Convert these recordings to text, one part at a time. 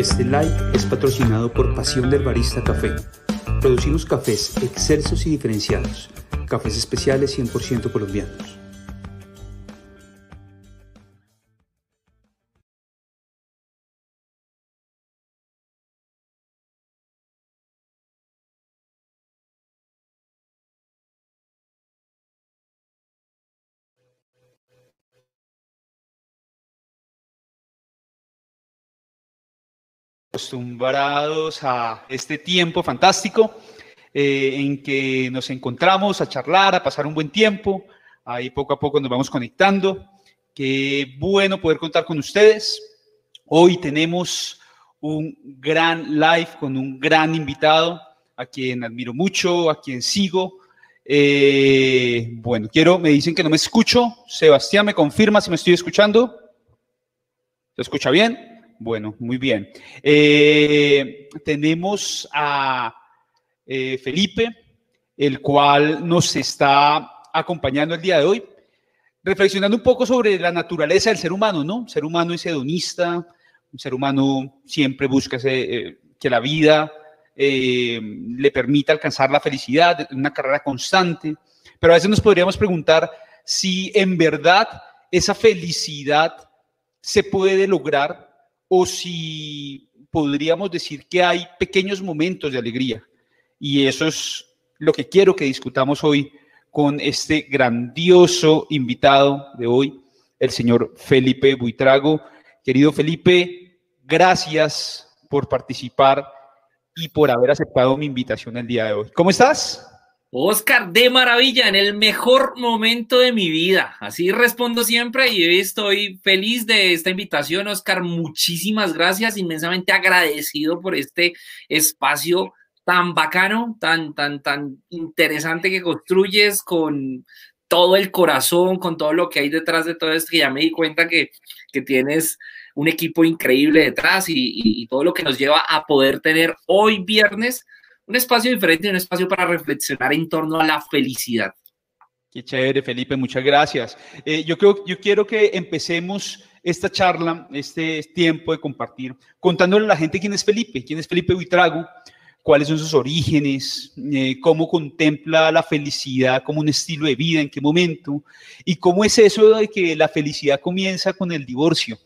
Este live es patrocinado por Pasión del Barista Café. Producimos cafés excelsos y diferenciados, cafés especiales 100% colombianos. Acostumbrados a este tiempo fantástico eh, en que nos encontramos a charlar, a pasar un buen tiempo. Ahí poco a poco nos vamos conectando. Qué bueno poder contar con ustedes. Hoy tenemos un gran live con un gran invitado a quien admiro mucho, a quien sigo. Eh, bueno, quiero, me dicen que no me escucho. Sebastián, ¿me confirma si me estoy escuchando? ¿Se escucha bien? Bueno, muy bien. Eh, tenemos a eh, Felipe, el cual nos está acompañando el día de hoy, reflexionando un poco sobre la naturaleza del ser humano, ¿no? Un ser humano es hedonista, un ser humano siempre busca eh, que la vida le permita alcanzar la felicidad, una carrera constante, pero a veces nos podríamos preguntar si en verdad esa felicidad se puede lograr o si podríamos decir que hay pequeños momentos de alegría. Y eso es lo que quiero que discutamos hoy con este grandioso invitado de hoy, el señor Felipe Buitrago. Querido Felipe, gracias por participar y por haber aceptado mi invitación el día de hoy. ¿Cómo estás? Oscar, de maravilla, en el mejor momento de mi vida. Así respondo siempre y estoy feliz de esta invitación, Oscar. Muchísimas gracias, inmensamente agradecido por este espacio tan bacano, tan, tan, tan interesante que construyes con todo el corazón, con todo lo que hay detrás de todo esto, que ya me di cuenta que, que tienes un equipo increíble detrás y todo lo que nos lleva a poder tener hoy viernes un espacio diferente, un espacio para reflexionar en torno a la felicidad. Qué chévere, Felipe, muchas gracias. Eh, yo, creo, yo quiero que empecemos esta charla, este tiempo de compartir, contándole a la gente quién es Felipe, quién es Felipe Buitrago, cuáles son sus orígenes, eh, cómo contempla la felicidad como un estilo de vida, en qué momento, y cómo es eso de que la felicidad comienza con el divorcio.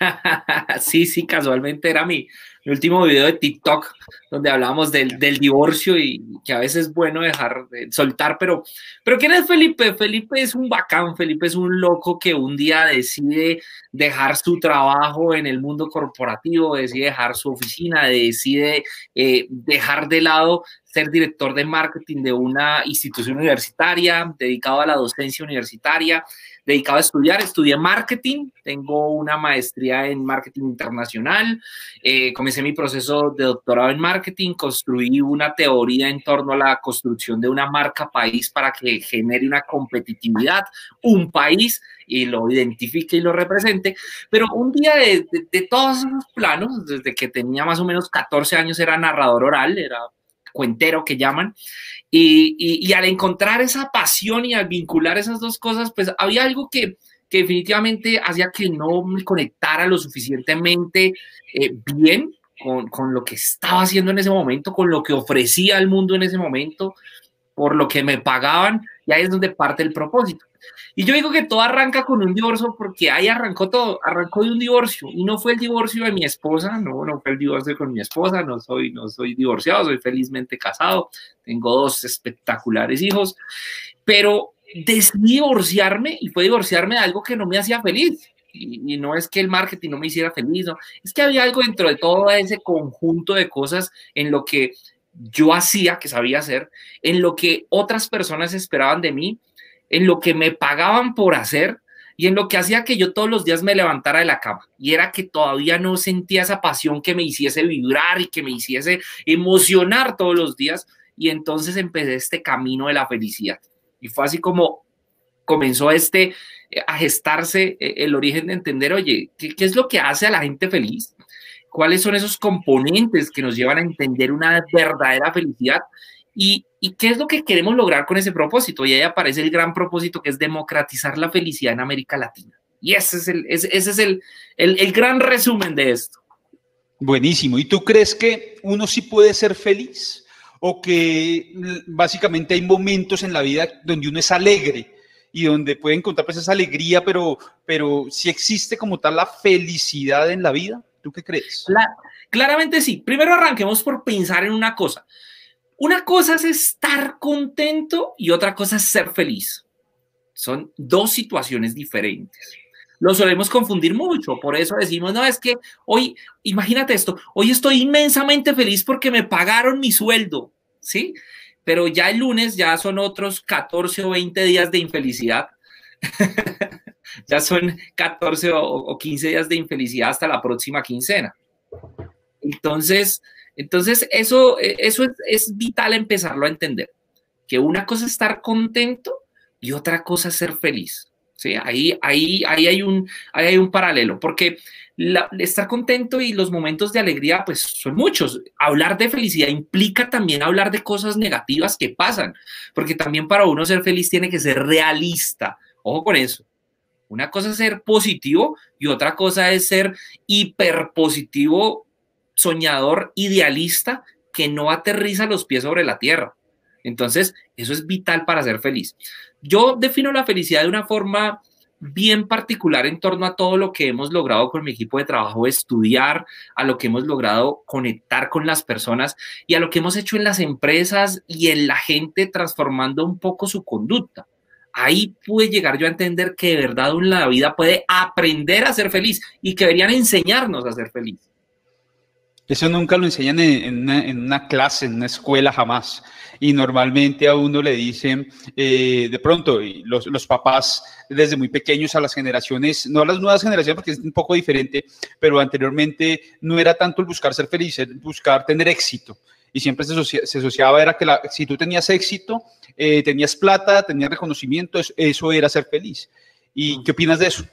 sí, sí, casualmente era mi, mi último video de TikTok donde hablábamos del, del, divorcio y que a veces es bueno dejar de soltar, pero, pero ¿quién es Felipe? Felipe es un bacán, Felipe es un loco que un día decide dejar su trabajo en el mundo corporativo, decide dejar su oficina, decide eh, dejar de lado ser director de marketing de una institución universitaria, dedicado a la docencia universitaria, dedicado a estudiar, estudié marketing, tengo una maestría en marketing internacional, eh, comencé mi proceso de doctorado en marketing, construí una teoría en torno a la construcción de una marca país para que genere una competitividad, un país y lo identifique y lo represente, pero un día de, de todos esos planos, desde que tenía más o menos 14 años era narrador oral, era cuentero que llaman, y, al encontrar esa pasión y al vincular esas dos cosas, pues había algo que, definitivamente hacía que no me conectara lo suficientemente eh, bien con, con, lo que estaba haciendo en ese momento, con lo que ofrecía al mundo en ese momento, por lo que me pagaban, y ahí es donde parte el propósito. Y yo digo que todo arranca con un divorcio porque ahí arrancó todo, arrancó de un divorcio. Y no fue el divorcio de mi esposa, no, no fue el divorcio con mi esposa, no soy, no soy divorciado, soy felizmente casado, tengo dos espectaculares hijos, pero decidí divorciarme y fue divorciarme de algo que no me hacía feliz. Y, y, no es que el marketing no me hiciera feliz, no, es que había algo dentro de todo ese conjunto de cosas en lo que yo hacía, que sabía hacer, en lo que otras personas esperaban de mí en lo que me pagaban por hacer y en lo que hacía que yo todos los días me levantara de la cama. Y era que todavía no sentía esa pasión que me hiciese vibrar y que me hiciese emocionar todos los días. Y entonces empecé este camino de la felicidad. Y fue así como comenzó este eh, a gestarse eh, el origen de entender, oye, ¿qué, ¿qué, es lo que hace a la gente feliz? ¿Cuáles son esos componentes que nos llevan a entender una verdadera felicidad? ¿Y, qué es lo que queremos lograr con ese propósito? Y ahí aparece el gran propósito que es democratizar la felicidad en América Latina. Y ese es el, ese, es el, el, el gran resumen de esto. Buenísimo. ¿Y tú crees que uno sí puede ser feliz? ¿O que básicamente hay momentos en la vida donde uno es alegre y donde puede encontrar pues esa alegría, pero, pero si existe como tal la felicidad en la vida? ¿Tú qué crees? claramente sí. Primero arranquemos por pensar en una cosa. Una cosa es estar contento y otra cosa es ser feliz. Son dos situaciones diferentes. Lo solemos confundir mucho, por eso decimos, no, es que hoy, imagínate esto, hoy estoy inmensamente feliz porque me pagaron mi sueldo, ¿sí? Pero ya el lunes ya son otros 14 o 20 días de infelicidad. ya son 14 o 15 días de infelicidad hasta la próxima quincena. Entonces, entonces eso, eso es, es vital empezarlo a entender, que una cosa es estar contento y otra cosa es ser feliz. ¿sí? Ahí, ahí, ahí, hay un, hay un paralelo, porque estar contento y los momentos de alegría, pues son muchos. Hablar de felicidad implica también hablar de cosas negativas que pasan, porque también para uno ser feliz tiene que ser realista. Ojo con eso. Una cosa es ser positivo y otra cosa es ser hiperpositivo, soñador, idealista, que no aterriza los pies sobre la tierra. Entonces, eso es vital para ser feliz. Yo defino la felicidad de una forma bien particular en torno a todo lo que hemos logrado con mi equipo de trabajo, estudiar, a lo que hemos logrado conectar con las personas y a lo que hemos hecho en las empresas y en la gente transformando un poco su conducta. Ahí pude llegar yo a entender que de verdad en la vida puede aprender a ser feliz y que deberían enseñarnos a ser feliz. Eso nunca lo enseñan en, una, clase, en una escuela, jamás. Y normalmente a uno le dicen, eh, de pronto, los, los, papás desde muy pequeños a las generaciones, no a las nuevas generaciones porque es un poco diferente, pero anteriormente no era tanto el buscar ser feliz, el buscar tener éxito. Y siempre se, asociaba, era que si tú tenías éxito, eh, tenías plata, tenías reconocimiento, eso, era ser feliz. ¿Y qué opinas de eso?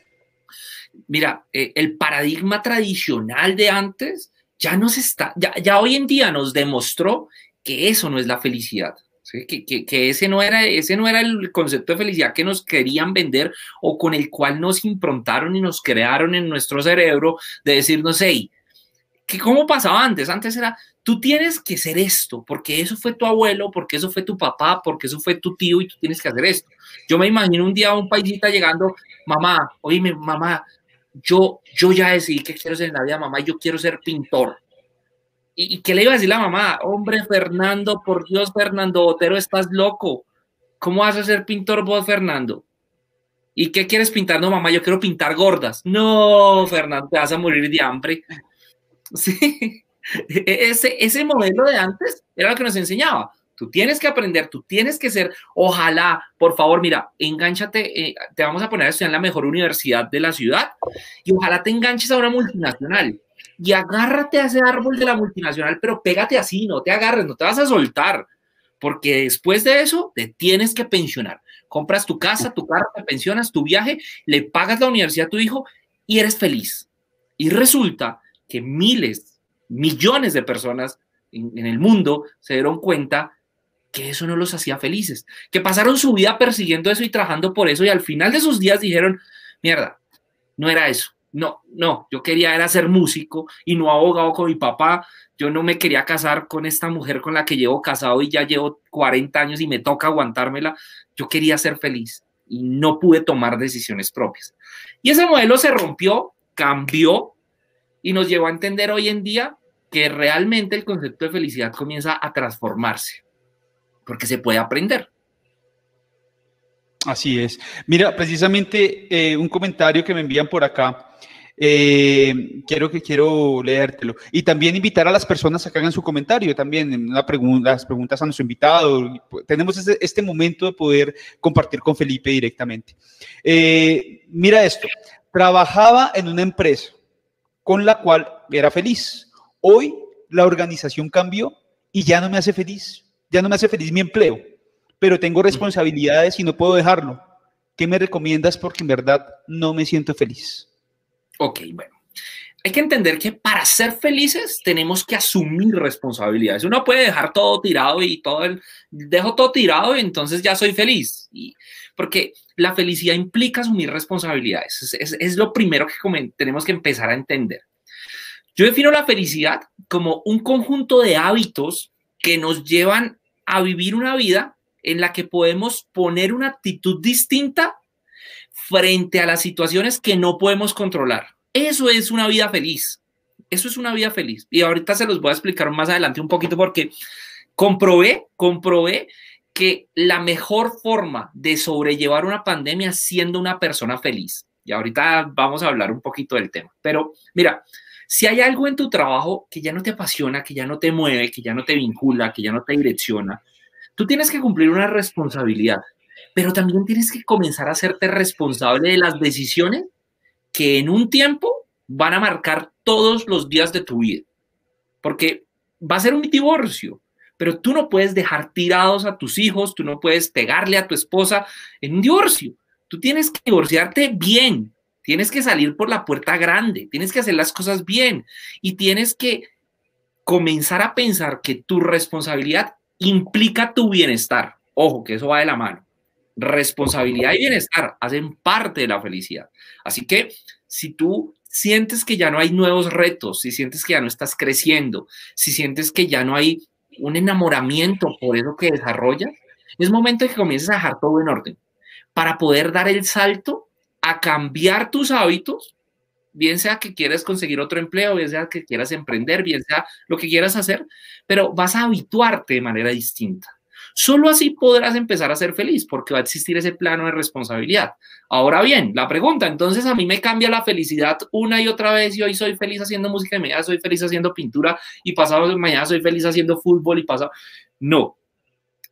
Mira, eh, el paradigma tradicional de antes ya nos está, ya, ya hoy en día nos demostró que eso no es la felicidad. Que, que, que, ese, no era, ese no era el concepto de felicidad que nos querían vender o con el cual nos improntaron y nos crearon en nuestro cerebro de decirnos, hey, que cómo pasaba antes, antes era, tú tienes que ser esto, porque eso fue tu abuelo, porque eso fue tu papá, porque eso fue tu tío y tú tienes que hacer esto. Yo me imagino un día un paisita llegando, mamá, oíme, mamá, yo, yo ya decidí que quiero ser en la vida, mamá, yo quiero ser pintor. ¿Y, qué le iba a decir la mamá? Hombre, Fernando, por Dios, Fernando Botero, estás loco. ¿Cómo vas a ser pintor vos, Fernando? ¿Y qué quieres pintar? No, mamá, yo quiero pintar gordas. No, Fernando, te vas a morir de hambre. Sí, ese, ese modelo de antes era lo que nos enseñaba. Tú tienes que aprender, tú tienes que ser, ojalá, por favor, mira, enganchate, eh, te vamos a poner a estudiar en la mejor universidad de la ciudad y ojalá te enganches a una multinacional y agárrate a ese árbol de la multinacional, pero pégate así, no te agarres, no te vas a soltar, porque después de eso te tienes que pensionar. Compras tu casa, tu carro, te pensionas, tu viaje, le pagas la universidad a tu hijo y eres feliz. Y resulta que miles, millones de personas en el mundo se dieron cuenta que eso no los hacía felices, que pasaron su vida persiguiendo eso y trabajando por eso y al final de sus días dijeron, mierda, no era eso, no, no, yo quería era ser músico y no abogado con mi papá, yo no me quería casar con esta mujer con la que llevo casado y ya llevo 40 años y me toca aguantármela, yo quería ser feliz y no pude tomar decisiones propias. Y ese modelo se rompió, cambió y nos llevó a entender hoy en día que realmente el concepto de felicidad comienza a transformarse porque se puede aprender. Así es. Mira, precisamente eh, un comentario que me envían por acá. Eh, quiero que quiero leértelo. Y también invitar a las personas a que hagan su comentario también, una pregunta, las preguntas a nuestro invitado. Tenemos este, este momento de poder compartir con Felipe directamente. Eh, mira esto, trabajaba en una empresa con la cual era feliz. Hoy la organización cambió y ya no me hace feliz ya no me hace feliz mi empleo, pero tengo responsabilidades y no puedo dejarlo. ¿Qué me recomiendas? Porque en verdad no me siento feliz. Ok, bueno. Hay que entender que para ser felices tenemos que asumir responsabilidades. Uno puede dejar todo tirado y todo el, dejo todo tirado y entonces ya soy feliz. Y, porque la felicidad implica asumir responsabilidades. Es, es lo primero que tenemos que empezar a entender. Yo defino la felicidad como un conjunto de hábitos que nos llevan a vivir una vida en la que podemos poner una actitud distinta frente a las situaciones que no podemos controlar. Eso es una vida feliz. Eso es una vida feliz. Y ahorita se los voy a explicar más adelante un poquito porque comprobé, comprobé que la mejor forma de sobrellevar una pandemia es siendo una persona feliz. Y ahorita vamos a hablar un poquito del tema. Pero mira, si hay algo en tu trabajo que ya no te apasiona, que ya no te mueve, que ya no te vincula, que ya no te direcciona, tú tienes que cumplir una responsabilidad, pero también tienes que comenzar a hacerte responsable de las decisiones que en un tiempo van a marcar todos los días de tu vida. Porque va a ser un divorcio, pero tú no puedes dejar tirados a tus hijos, tú no puedes pegarle a tu esposa en un divorcio. Tú tienes que divorciarte bien, tienes que salir por la puerta grande, tienes que hacer las cosas bien y tienes que comenzar a pensar que tu responsabilidad implica tu bienestar. Ojo, que eso va de la mano. Responsabilidad y bienestar hacen parte de la felicidad. Así que si tú sientes que ya no hay nuevos retos, si sientes que ya no estás creciendo, si sientes que ya no hay un enamoramiento por eso que desarrollas, es momento de que comiences a dejar todo en orden para poder dar el salto a cambiar tus hábitos, bien sea que quieras conseguir otro empleo, bien sea que quieras emprender, bien sea lo que quieras hacer, pero vas a habituarte de manera distinta. Solo así podrás empezar a ser feliz porque va a existir ese plano de responsabilidad. Ahora bien, la pregunta, entonces a mí me cambia la felicidad una y otra vez y hoy soy feliz haciendo música y mañana soy feliz haciendo pintura y pasado mañana soy feliz haciendo fútbol y pasado... No,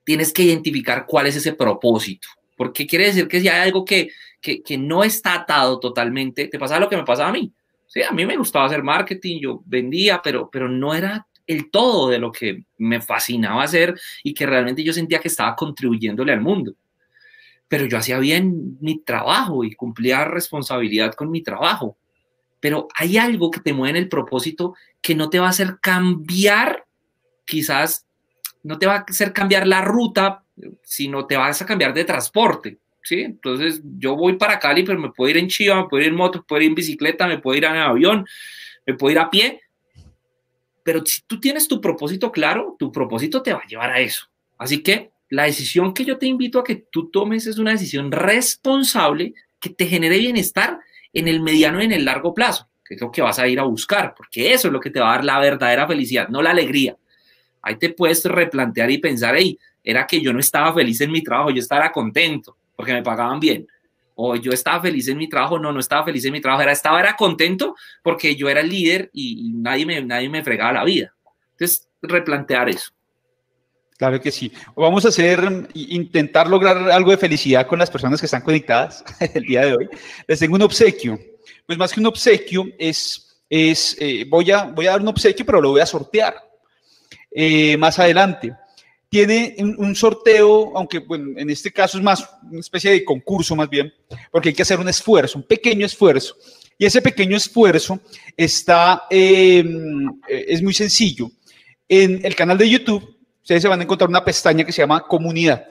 tienes que identificar cuál es ese propósito, porque quiere decir que si hay algo que, que, no está atado totalmente, te pasa lo que me pasaba a mí. Sí, a mí me gustaba hacer marketing, yo vendía, pero, pero no era el todo de lo que me fascinaba hacer y que realmente yo sentía que estaba contribuyéndole al mundo. Pero yo hacía bien mi trabajo y cumplía responsabilidad con mi trabajo. Pero hay algo que te mueve en el propósito que no te va a hacer cambiar, quizás no te va a hacer cambiar la ruta, sino te vas a cambiar de transporte. ¿Sí? Entonces yo voy para Cali, pero me puedo ir en Chiva, me puedo ir en moto, me puedo ir en bicicleta, me puedo ir en avión, me puedo ir a pie, pero si tú tienes tu propósito claro, tu propósito te va a llevar a eso. Así que la decisión que yo te invito a que tú tomes es una decisión responsable que te genere bienestar en el mediano y en el largo plazo, que es lo que vas a ir a buscar, porque eso es lo que te va a dar la verdadera felicidad, no la alegría. Ahí te puedes replantear y pensar, hey, era que yo no estaba feliz en mi trabajo, yo estaba contento porque me pagaban bien o yo estaba feliz en mi trabajo, no, no estaba feliz en mi trabajo, era, estaba era contento porque yo era el líder y, nadie, me, nadie me fregaba la vida. Entonces, replantear eso. Claro que sí. Vamos a hacer, intentar lograr algo de felicidad con las personas que están conectadas el día de hoy. Les tengo un obsequio. Pues más que un obsequio, es, es eh, voy, a, voy a dar un obsequio, pero lo voy a sortear eh, más adelante tiene un, sorteo, aunque bueno, en este caso es más una especie de concurso más bien, porque hay que hacer un esfuerzo, un pequeño esfuerzo. Y ese pequeño esfuerzo está, em, es muy sencillo. En el canal de YouTube, ustedes se van a encontrar una pestaña que se llama comunidad.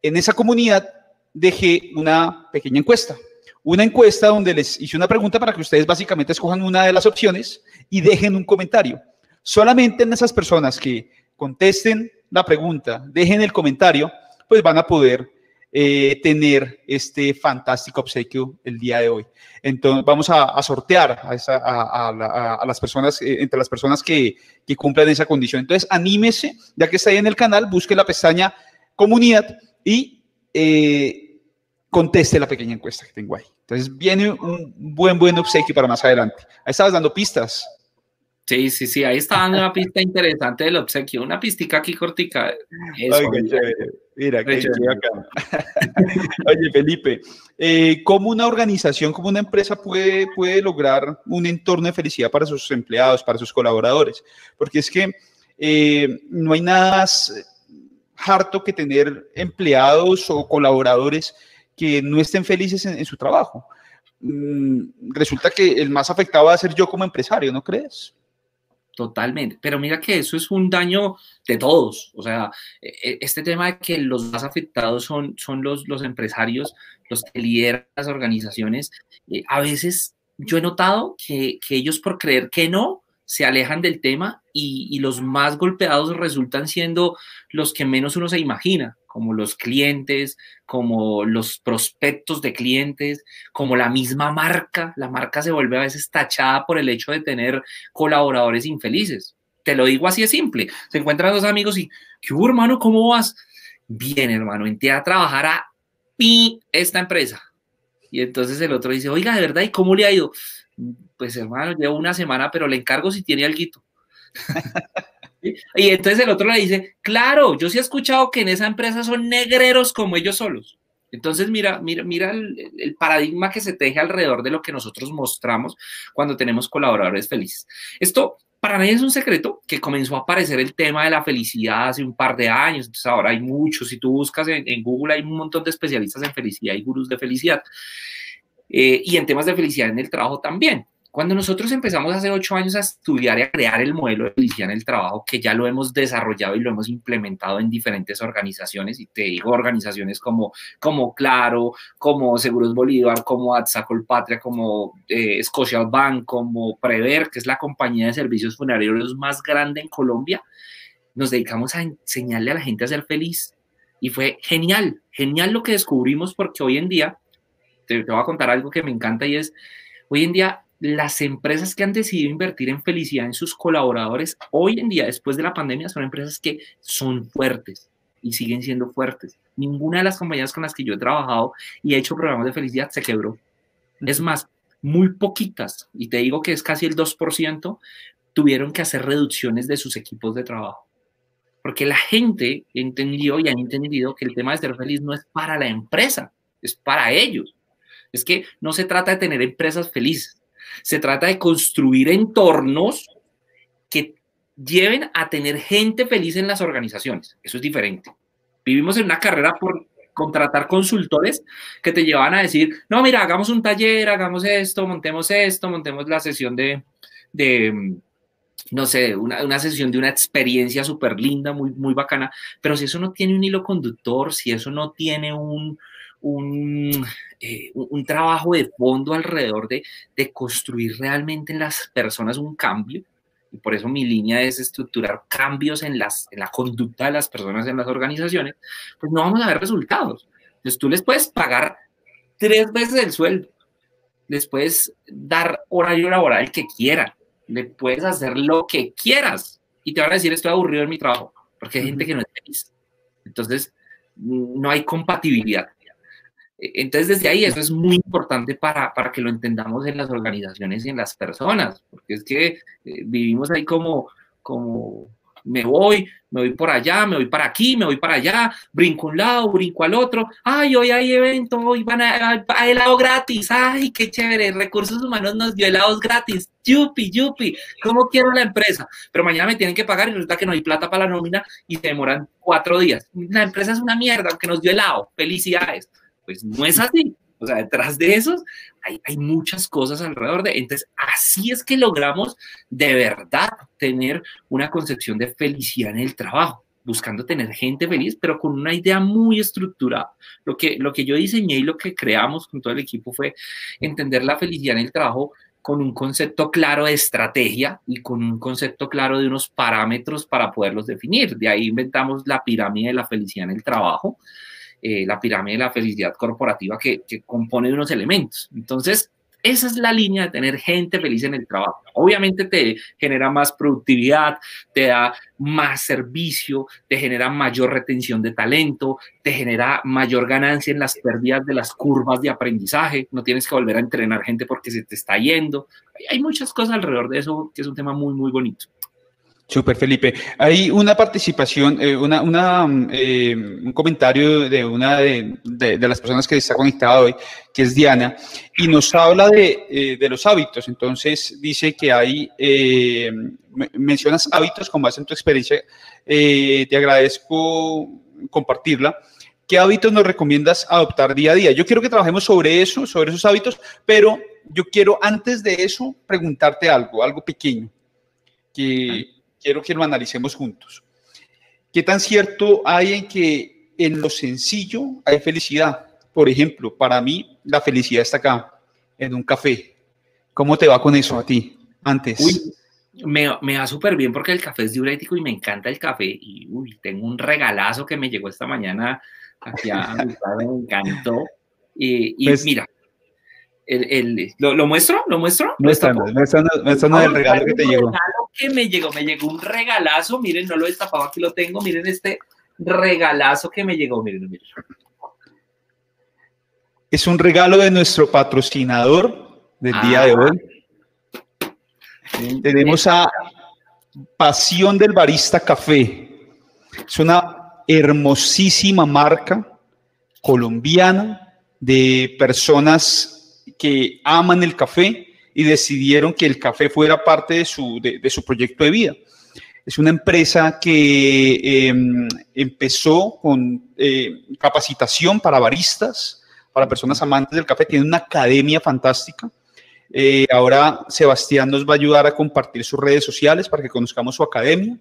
En esa comunidad dejé una pequeña encuesta. Una encuesta donde les hice una pregunta para que ustedes básicamente escojan una de las opciones y dejen un comentario. Solamente en esas personas que contesten la pregunta, dejen el comentario, pues van a poder eh, tener este fantástico obsequio el día de hoy. Entonces vamos a, sortear a, las personas, eh, entre las personas que, cumplan esa condición. Entonces anímese, ya que está ahí en el canal, busque la pestaña comunidad y eh, conteste la pequeña encuesta que tengo ahí. Entonces viene un buen, buen obsequio para más adelante. Ahí estabas dando pistas. Sí, sí, sí, ahí está dando una pista interesante del obsequio, una pistica aquí cortica. Mira, qué acá. Oye, Felipe, eh, ¿cómo una organización, como una empresa puede, puede lograr un entorno de felicidad para sus empleados, para sus colaboradores? Porque es que eh, no hay nada más harto que tener empleados o colaboradores que no estén felices en, su trabajo. Mm, resulta que el más afectado va a ser yo como empresario, ¿no crees? Totalmente. Pero mira que eso es un daño de todos. O sea, e, e, este tema de que los más afectados son, son los, los empresarios, los que lideran las organizaciones, eh, a veces yo he notado que, que ellos por creer que no, se alejan del tema y, y, los más golpeados resultan siendo los que menos uno se imagina, como los clientes, como los prospectos de clientes, como la misma marca. La marca se vuelve a veces tachada por el hecho de tener colaboradores infelices. Te lo digo así de simple. Se encuentran dos amigos y, ¿qué hubo, hermano? ¿Cómo vas? Bien, hermano, entré a trabajar a pi esta empresa. Y entonces el otro dice, oiga, de verdad, ¿y cómo le ha ido? pues hermano, llevo una semana, pero le encargo si tiene y entonces el otro le dice, claro, yo sí he escuchado que en esa empresa son negreros como ellos solos. Entonces, mira, mira, mira el, paradigma que se teje alrededor de lo que nosotros mostramos cuando tenemos colaboradores felices. Esto para mí es un secreto que comenzó a aparecer el tema de la felicidad hace un par de años. Entonces, ahora hay muchos. Si tú buscas en, en Google, hay un montón de especialistas en felicidad y gurús de felicidad. Eh, y en temas de felicidad en el trabajo también. Cuando nosotros empezamos hace ocho años a estudiar y a crear el modelo de felicidad en el trabajo, que ya lo hemos desarrollado y lo hemos implementado en diferentes organizaciones, y te digo organizaciones como, como Claro, como Seguros Bolívar, como Atzacol Patria, como eh, Bank, como Prever, que es la compañía de servicios funerarios más grande en Colombia, nos dedicamos a enseñarle a la gente a ser feliz. Y fue genial, genial lo que descubrimos porque hoy en día te, voy a contar algo que me encanta y es, hoy en día las empresas que han decidido invertir en felicidad en sus colaboradores, hoy en día, después de la pandemia, son empresas que son fuertes y siguen siendo fuertes. Ninguna de las compañías con las que yo he trabajado y he hecho programas de felicidad se quebró. Es más, muy poquitas, y te digo que es casi el 2%, tuvieron que hacer reducciones de sus equipos de trabajo. Porque la gente entendió y han entendido que el tema de ser feliz no es para la empresa, es para ellos. Es que no se trata de tener empresas felices, se trata de construir entornos que lleven a tener gente feliz en las organizaciones. Eso es diferente. Vivimos en una carrera por contratar consultores que te llevan a decir, no, mira, hagamos un taller, hagamos esto, montemos esto, montemos la sesión de, de no sé, una, una, sesión de una experiencia súper linda, muy, muy bacana, pero si eso no tiene un hilo conductor, si eso no tiene un, un, eh, un trabajo de fondo alrededor de, de, construir realmente en las personas un cambio. Y por eso mi línea es estructurar cambios en, las, en la conducta de las personas en las organizaciones, pues no vamos a ver resultados. Entonces tú les puedes pagar tres veces el sueldo, les puedes dar horario laboral que quieran, le puedes hacer lo que quieras y te van a decir estoy aburrido en mi trabajo, porque hay gente que no es feliz. Entonces, no hay compatibilidad. Entonces, desde ahí eso es muy importante para, para, que lo entendamos en las organizaciones y en las personas, porque es que eh, vivimos ahí como, como me voy, me voy por allá, me voy para aquí, me voy para allá, brinco un lado, brinco al otro, ay, hoy hay evento, hoy van a, a, helado gratis, ay, qué chévere, Recursos Humanos nos dio helados gratis, yupi, yupi, ¿cómo quiero la empresa? Pero mañana me tienen que pagar y resulta que no hay plata para la nómina y se demoran cuatro días. La empresa es una mierda, aunque nos dio helado, felicidades pues no es así. O sea, detrás de eso hay, muchas cosas alrededor de. Entonces, así es que logramos de verdad tener una concepción de felicidad en el trabajo, buscando tener gente feliz, pero con una idea muy estructurada. Lo que, lo que yo diseñé y lo que creamos con todo el equipo fue entender la felicidad en el trabajo con un concepto claro de estrategia y con un concepto claro de unos parámetros para poderlos definir. De ahí inventamos la pirámide de la felicidad en el trabajo eh, la pirámide de la felicidad corporativa que, que compone unos elementos. Entonces, esa es la línea de tener gente feliz en el trabajo. Obviamente te genera más productividad, te da más servicio, te genera mayor retención de talento, te genera mayor ganancia en las pérdidas de las curvas de aprendizaje. No tienes que volver a entrenar gente porque se te está yendo. Hay muchas cosas alrededor de eso que es un tema muy, muy bonito. Super, Felipe. Hay una participación, eh, una, una eh, un comentario de una de, de, las personas que está conectada hoy, que es Diana, y nos habla de, eh, de los hábitos. Entonces dice que hay, mencionas hábitos con base en tu experiencia. Te agradezco compartirla. ¿Qué hábitos nos recomiendas adoptar día a día? Yo quiero que trabajemos sobre eso, sobre esos hábitos, pero yo quiero antes de eso preguntarte algo, algo pequeño, que quiero que lo analicemos juntos. ¿Qué tan cierto hay en que en lo sencillo hay felicidad? Por ejemplo, para mí la felicidad está acá, en un café, ¿Cómo te va con eso a ti antes? Uy, me, me va súper bien porque el café es diurético y me encanta el café. Y uy, tengo un regalazo que me llegó esta mañana aquí a mi padre, me encantó. Y, y pues, mira, el, el, ¿lo, ¿lo, muestro? ¿Lo muestro? Muéstranos, muéstranos, muéstranos el regalo que te llegó. regalo que me llegó, me llegó un regalazo, miren, no lo he destapado, aquí lo tengo, miren este regalazo que me llegó, miren, miren. Es un regalo de nuestro patrocinador del día de ah. hoy. Tenemos a Pasión del Barista Café. Es una hermosísima marca colombiana de personas que aman el café y decidieron que el café fuera parte de su, de, su proyecto de vida. Es una empresa que em, empezó con eh, capacitación para baristas, para personas amantes del café, tiene una academia fantástica. Eh, ahora Sebastián nos va a ayudar a compartir sus redes sociales para que conozcamos su academia.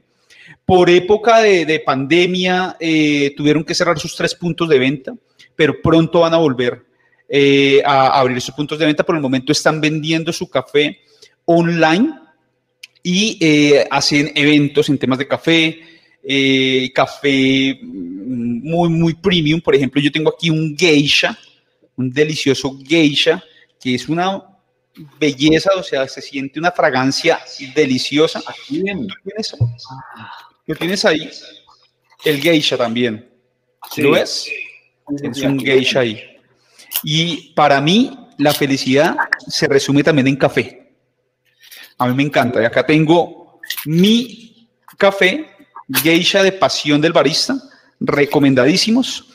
Por época de, pandemia eh, tuvieron que cerrar sus tres puntos de venta, pero pronto van a volver eh, a abrir sus puntos de venta. Por el momento están vendiendo su café online y hacen eventos en temas de café, café muy, muy premium. Por ejemplo, yo tengo aquí un geisha, un delicioso geisha, que es una belleza, o sea, se siente una fragancia deliciosa. Aquí tienes, ¿lo tienes ahí? El geisha también. ¿Lo ves? Es un geisha ahí. Y para mí, la felicidad se resume también en café. A mí me encanta. Y acá tengo mi café, geisha de pasión del barista, recomendadísimos.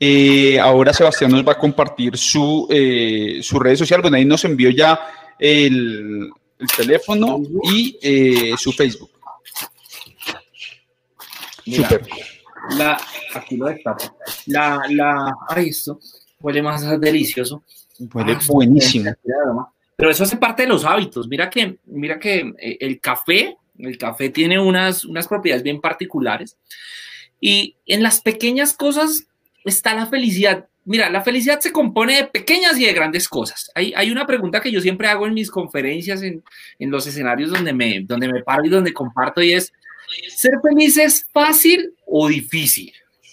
Eh, ahora Sebastián nos va a compartir su, eh, su red social. Bueno, ahí nos envió ya el, teléfono y eh, su Facebook. Super. La, aquí lo destapo. La, la, ay, esto huele más delicioso. Huele ah, buenísimo. Pero eso hace parte de los hábitos. Mira que, mira que el café, el café tiene unas, unas propiedades bien particulares. Y en las pequeñas cosas está la felicidad. Mira, la felicidad se compone de pequeñas y de grandes cosas. Hay, hay una pregunta que yo siempre hago en mis conferencias, en, en, los escenarios donde me, donde me paro y donde comparto, y es, ¿ser feliz es fácil o difícil?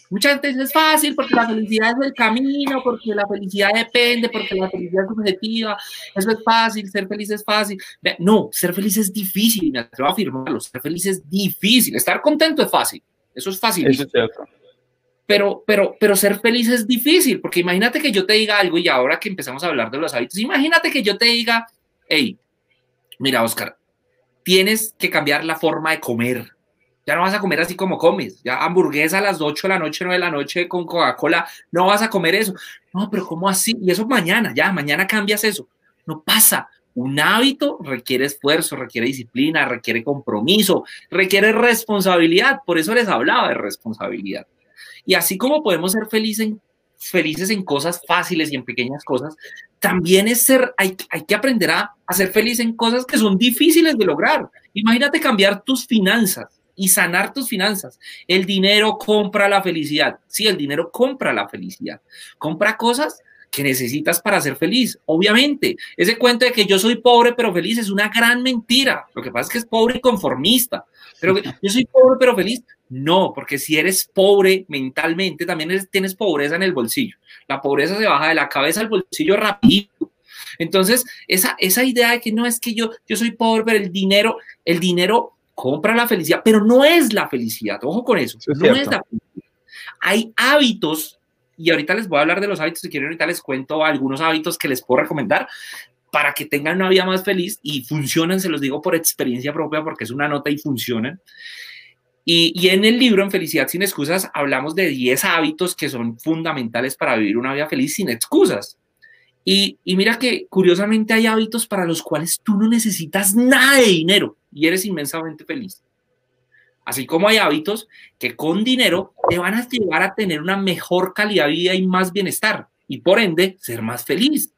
Mucha gente dice es fácil porque la felicidad es el camino, porque la felicidad depende, porque la felicidad es subjetiva, eso es fácil, ser feliz es fácil. No, ser feliz es difícil, me atrevo a afirmarlo, ser feliz es difícil, estar contento es fácil, eso es fácil. Eso es cierto pero, pero, pero ser feliz es difícil, porque imagínate que yo te diga algo y ahora que empezamos a hablar de los hábitos, imagínate que yo te diga, hey, mira, Oscar, tienes que cambiar la forma de comer. Ya no vas a comer así como comes. Ya hamburguesa a las 8 de la noche, 9 de la noche con Coca-Cola. No vas a comer eso. No, pero ¿cómo así? Y eso mañana, ya, mañana cambias eso. No pasa. Un hábito requiere esfuerzo, requiere disciplina, requiere compromiso, requiere responsabilidad. Por eso les hablaba de responsabilidad. Y así como podemos ser felices en, cosas fáciles y en pequeñas cosas, también es ser, hay, hay que aprender a, a ser feliz en cosas que son difíciles de lograr. Imagínate cambiar tus finanzas y sanar tus finanzas. El dinero compra la felicidad. Sí, el dinero compra la felicidad. Compra cosas que necesitas para ser feliz. Obviamente, ese cuento de que yo soy pobre pero feliz es una gran mentira. Lo que pasa es que es pobre y conformista. Pero yo soy pobre pero feliz. No, porque si eres pobre mentalmente, también tienes pobreza en el bolsillo. La pobreza se baja de la cabeza al bolsillo rápido. Entonces, esa, esa idea de que no es que yo, yo soy pobre, pero el dinero, el dinero compra la felicidad, pero no es la felicidad. Ojo con eso. no es la felicidad. Hay hábitos, y ahorita les voy a hablar de los hábitos, si quieren, ahorita les cuento algunos hábitos que les puedo recomendar para que tengan una vida más feliz y funcionan, se los digo por experiencia propia, porque es una nota y funcionan. Y, en el libro, en Felicidad sin excusas, hablamos de 10 hábitos que son fundamentales para vivir una vida feliz sin excusas. Y, y, mira que curiosamente hay hábitos para los cuales tú no necesitas nada de dinero y eres inmensamente feliz. Así como hay hábitos que con dinero te van a llevar a tener una mejor calidad de vida y más bienestar y por ende ser más feliz.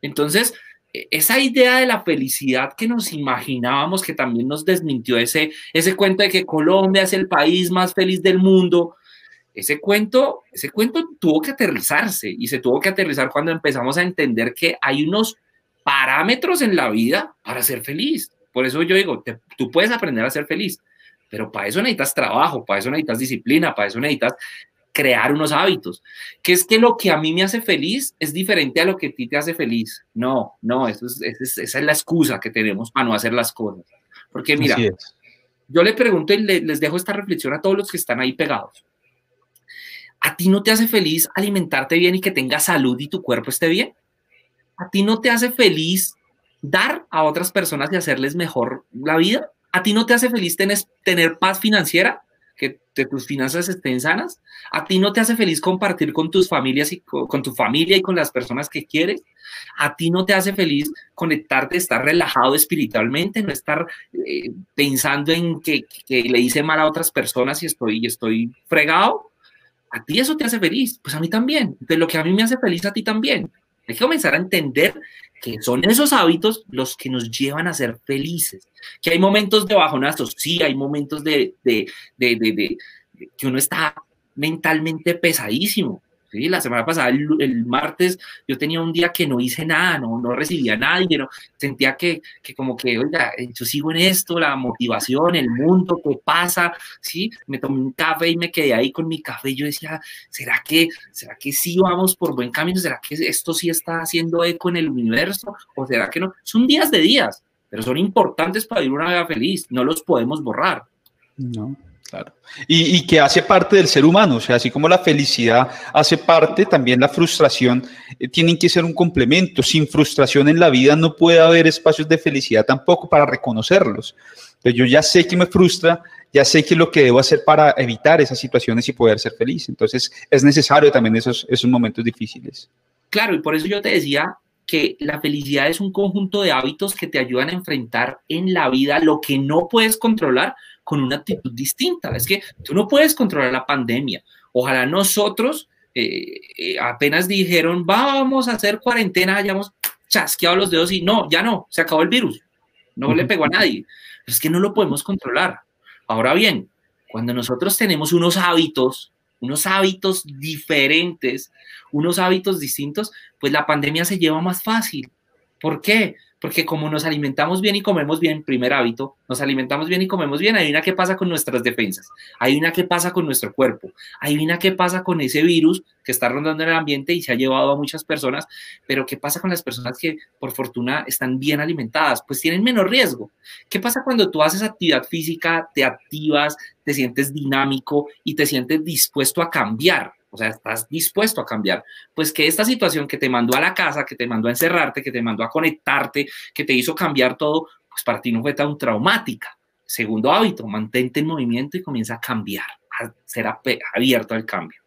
Entonces, esa idea de la felicidad que nos imaginábamos, que también nos desmintió ese, ese cuento de que Colombia es el país más feliz del mundo, ese cuento, ese cuento tuvo que aterrizarse y se tuvo que aterrizar cuando empezamos a entender que hay unos parámetros en la vida para ser feliz. Por eso yo digo, tú puedes aprender a ser feliz, pero para eso necesitas trabajo, para eso necesitas disciplina, para eso necesitas crear unos hábitos. Que es que lo que a mí me hace feliz es diferente a lo que a ti te hace feliz. No, no, eso es, esa es la excusa que tenemos para no hacer las cosas. Porque mira, yo le pregunto y les dejo esta reflexión a todos los que están ahí pegados. ¿A ti no te hace feliz alimentarte bien y que tengas salud y tu cuerpo esté bien? ¿A ti no te hace feliz dar a otras personas y hacerles mejor la vida? ¿A ti no te hace feliz tener, paz financiera? que tus finanzas estén sanas? ¿A ti no te hace feliz compartir con tus familias y con, tu familia y con las personas que quieres? ¿A ti no te hace feliz conectarte, estar relajado espiritualmente, no estar eh, pensando en que, que, le hice mal a otras personas y estoy, y estoy fregado? ¿A ti eso te hace feliz? Pues a mí también. De lo que a mí me hace feliz, a ti también. Hay que comenzar a entender que son esos hábitos los que nos llevan a ser felices. Que hay momentos de bajonazos, sí, hay momentos de, de, de, de que uno está mentalmente pesadísimo, ¿sí? La semana pasada, el, martes, yo tenía un día que no hice nada, no, no recibía a nadie, no, sentía que, que como que, oiga, yo sigo en esto, la motivación, el mundo, qué pasa, ¿sí? Me tomé un café y me quedé ahí con mi café yo decía, ¿será que, será que sí vamos por buen camino? ¿Será que esto sí está haciendo eco en el universo? ¿O será que no? Son días de días, pero son importantes para vivir una vida feliz, no los podemos borrar. No. Y, que hace parte del ser humano, o sea, así como la felicidad hace parte, también la frustración eh, tienen que ser un complemento. Sin frustración en la vida no puede haber espacios de felicidad tampoco para reconocerlos. Entonces yo ya sé que me frustra, ya sé que lo que debo hacer para evitar esas situaciones y poder ser feliz. Entonces es necesario también esos, esos momentos difíciles. Claro, y por eso yo te decía que la felicidad es un conjunto de hábitos que te ayudan a enfrentar en la vida lo que no puedes controlar con una actitud distinta. Es que tú no puedes controlar la pandemia. Ojalá nosotros eh, eh, apenas dijeron, vamos a hacer cuarentena, hayamos chasqueado los dedos y no, ya no, se acabó el virus. No le pegó a nadie. es que no lo podemos controlar. Ahora bien, cuando nosotros tenemos unos hábitos, unos hábitos diferentes, unos hábitos distintos, pues la pandemia se lleva más fácil. ¿Por qué? Porque como nos alimentamos bien y comemos bien, primer hábito, nos alimentamos bien y comemos bien, hay una que pasa con nuestras defensas, hay una que pasa con nuestro cuerpo, hay una que pasa con ese virus que está rondando en el ambiente y se ha llevado a muchas personas, pero ¿qué pasa con las personas que por fortuna están bien alimentadas? Pues tienen menos riesgo. ¿Qué pasa cuando tú haces actividad física, te activas, te sientes dinámico y te sientes dispuesto a cambiar? O sea, estás dispuesto a cambiar, pues que esta situación que te mandó a la casa, que te mandó a encerrarte, que te mandó a conectarte, que te hizo cambiar todo, pues para ti no fue tan traumática. Segundo hábito, mantente en movimiento y comienza a cambiar, a ser abierto al cambio.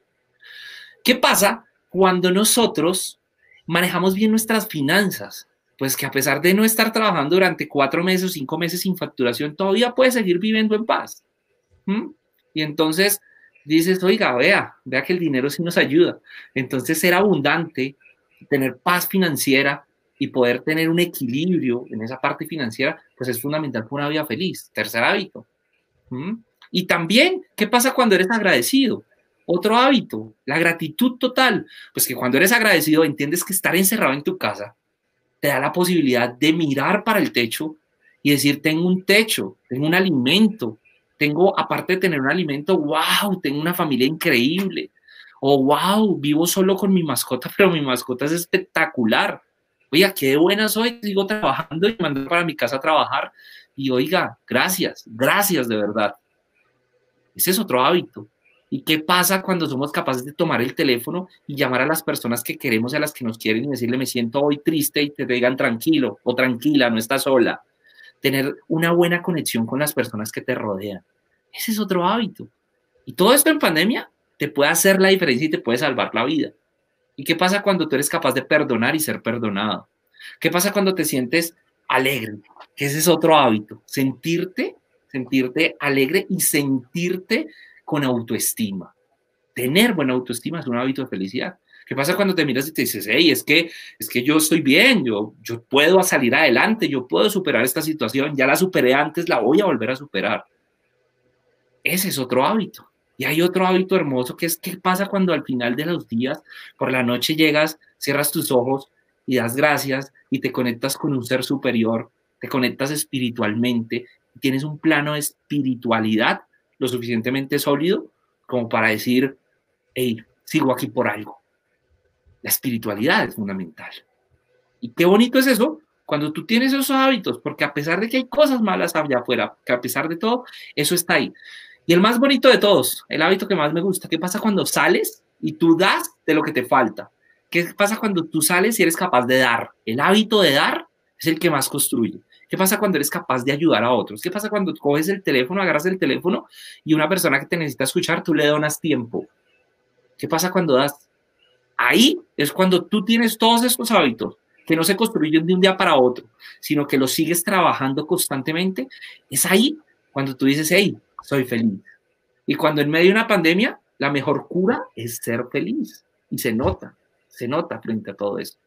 ¿Qué pasa cuando nosotros manejamos bien nuestras finanzas? Pues que a pesar de no estar trabajando durante cuatro meses o cinco meses sin facturación, todavía puedes seguir viviendo en paz. Y entonces dices, oiga, vea, vea que el dinero sí nos ayuda. Entonces, ser abundante, tener paz financiera y poder tener un equilibrio en esa parte financiera, pues es fundamental para una vida feliz. Tercer hábito. ¿Mm? Y también, ¿qué pasa cuando eres agradecido? Otro hábito, la gratitud total. Pues que cuando eres agradecido, entiendes que estar encerrado en tu casa te da la posibilidad de mirar para el techo y decir, tengo un techo, tengo un alimento, tengo, aparte de tener un alimento, wow, tengo una familia increíble. O wow, vivo solo con mi mascota, pero mi mascota es espectacular. Oiga, qué buena soy, sigo trabajando y mando para mi casa a trabajar. Y oiga, gracias, gracias de verdad. Ese es otro hábito. ¿Y qué pasa cuando somos capaces de tomar el teléfono y llamar a las personas que queremos y a las que nos quieren y decirle, me siento hoy triste y te digan tranquilo o tranquila, no estás sola? Tener una buena conexión con las personas que te rodean. Ese es otro hábito. Y todo esto en pandemia te puede hacer la diferencia y te puede salvar la vida. ¿Y qué pasa cuando tú eres capaz de perdonar y ser perdonado? ¿Qué pasa cuando te sientes alegre? ese es otro hábito. Sentirte, sentirte alegre y sentirte con autoestima. Tener buena autoestima es un hábito de felicidad. ¿Qué pasa cuando te miras y te dices, hey, es que, es que yo estoy bien, yo, yo puedo salir adelante, yo puedo superar esta situación, ya la superé antes, la voy a volver a superar? Ese es otro hábito. Y hay otro hábito hermoso que es qué pasa cuando al final de los días, por la noche llegas, cierras tus ojos y das gracias y te conectas con un ser superior, te conectas espiritualmente, tienes un plano de espiritualidad lo suficientemente sólido como para decir, hey, sigo aquí por algo. La espiritualidad es fundamental. Y qué bonito es eso cuando tú tienes esos hábitos, porque a pesar de que hay cosas malas allá afuera, que a pesar de todo, eso está ahí. Y el más bonito de todos, el hábito que más me gusta, ¿qué pasa cuando sales y tú das de lo que te falta? ¿Qué pasa cuando tú sales y eres capaz de dar? El hábito de dar es el que más construye. ¿Qué pasa cuando eres capaz de ayudar a otros? ¿Qué pasa cuando coges el teléfono, agarras el teléfono y una persona que te necesita escuchar, tú le donas tiempo? ¿Qué pasa cuando das? Ahí es cuando tú tienes todos estos hábitos que no se construyen de un día para otro, sino que los sigues trabajando constantemente. Es ahí cuando tú dices, hey, soy feliz. Y cuando en medio de una pandemia, la mejor cura es ser feliz. Y se nota, se nota frente a todo eso.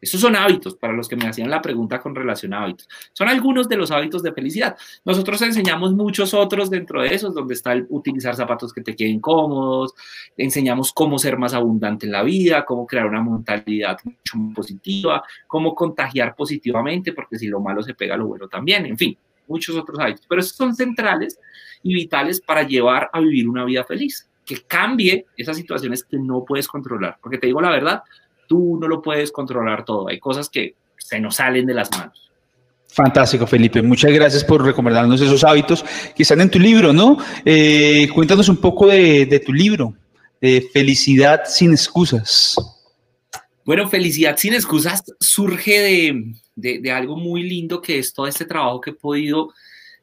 Esos son hábitos para los que me hacían la pregunta con relación a hábitos. Son algunos de los hábitos de felicidad. Nosotros enseñamos muchos otros dentro de esos, donde está el utilizar zapatos que te queden cómodos, enseñamos cómo ser más abundante en la vida, cómo crear una mentalidad mucho más positiva, cómo contagiar positivamente, porque si lo malo se pega, lo bueno también, en fin, muchos otros hábitos. Pero esos son centrales y vitales para llevar a vivir una vida feliz, que cambie esas situaciones que no puedes controlar. Porque te digo la verdad, tú no lo puedes controlar todo. Hay cosas que se nos salen de las manos. Fantástico, Felipe. Muchas gracias por recomendarnos esos hábitos que están en tu libro, ¿no? Eh, cuéntanos un poco de, tu libro, de Felicidad sin excusas. Bueno, Felicidad sin excusas surge de, de, algo muy lindo que es todo este trabajo que he podido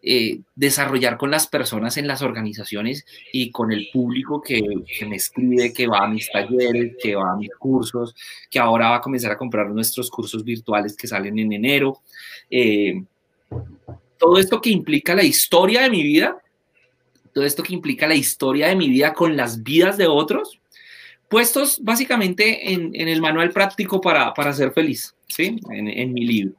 eh, desarrollar con las personas en las organizaciones y con el público que, me escribe, que va a mis talleres, que va a mis cursos, que ahora va a comenzar a comprar nuestros cursos virtuales que salen en enero. Eh, todo esto que implica la historia de mi vida, todo esto que implica la historia de mi vida con las vidas de otros, puestos básicamente en, el manual práctico para, ser feliz, ¿sí? En mi libro.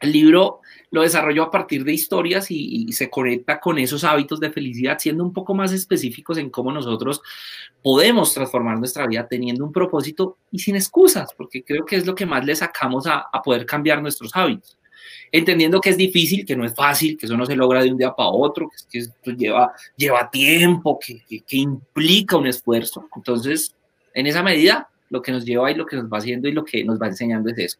El libro lo desarrolló a partir de historias y, se conecta con esos hábitos de felicidad, siendo un poco más específicos en cómo nosotros podemos transformar nuestra vida teniendo un propósito y sin excusas, porque creo que es lo que más le sacamos a, poder cambiar nuestros hábitos. Entendiendo que es difícil, que no es fácil, que eso no se logra de un día para otro, que, esto lleva, tiempo, que, que implica un esfuerzo. Entonces, en esa medida, lo que nos lleva y lo que nos va haciendo y lo que nos va enseñando es eso.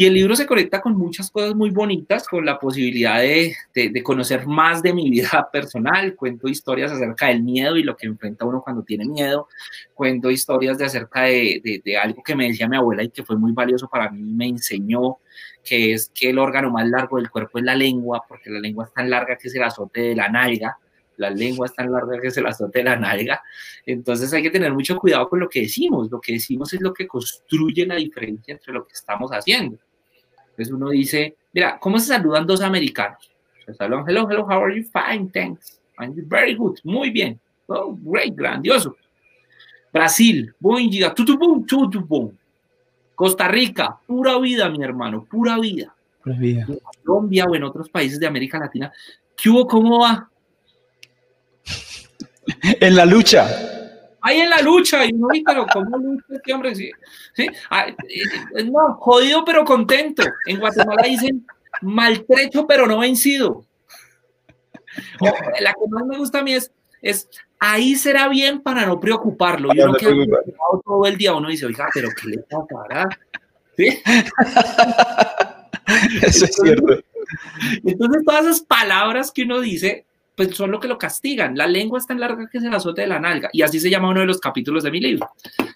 Y el libro se conecta con muchas cosas muy bonitas, con la posibilidad de, de, conocer más de mi vida personal. Cuento historias acerca del miedo y lo que enfrenta uno cuando tiene miedo. Cuento historias de acerca de, de, algo que me decía mi abuela y que fue muy valioso para mí, me enseñó, que es que el órgano más largo del cuerpo es la lengua, porque la lengua es tan larga que es el azote de la nalga la lengua es tan larga que se la azote la nalga. Entonces hay que tener mucho cuidado con lo que decimos. Lo que decimos es lo que construye la diferencia entre lo que estamos haciendo. Entonces uno dice, mira, ¿cómo se saludan dos americanos? Se saludan, hello, hello, how are you? Fine, thanks. I'm very good, muy bien. Oh, great, grandioso. Brasil, buen día, tutubum, tutubum. Costa Rica, pura vida, mi hermano, pura vida. Pura vida. En Colombia o en otros países de América Latina, ¿qué hubo? ¿Cómo va? en la lucha ahí en la lucha, y no, pero ¿cómo lucha este hombre? Sí, ¿sí? Ah, eh, no, jodido pero contento. En Guatemala dicen maltrecho pero no vencido. la que más me gusta a mí es, es ahí será bien para no preocuparlo. Yo no quedo preocupado todo el día. Uno dice, oiga, pero ¿qué le pasa? ¿Sí? Eso es cierto. Entonces, todas esas palabras que uno dice pues son lo que lo castigan. La lengua es tan larga que es el azote de la nalga. Y así se llama uno de los capítulos de mi libro.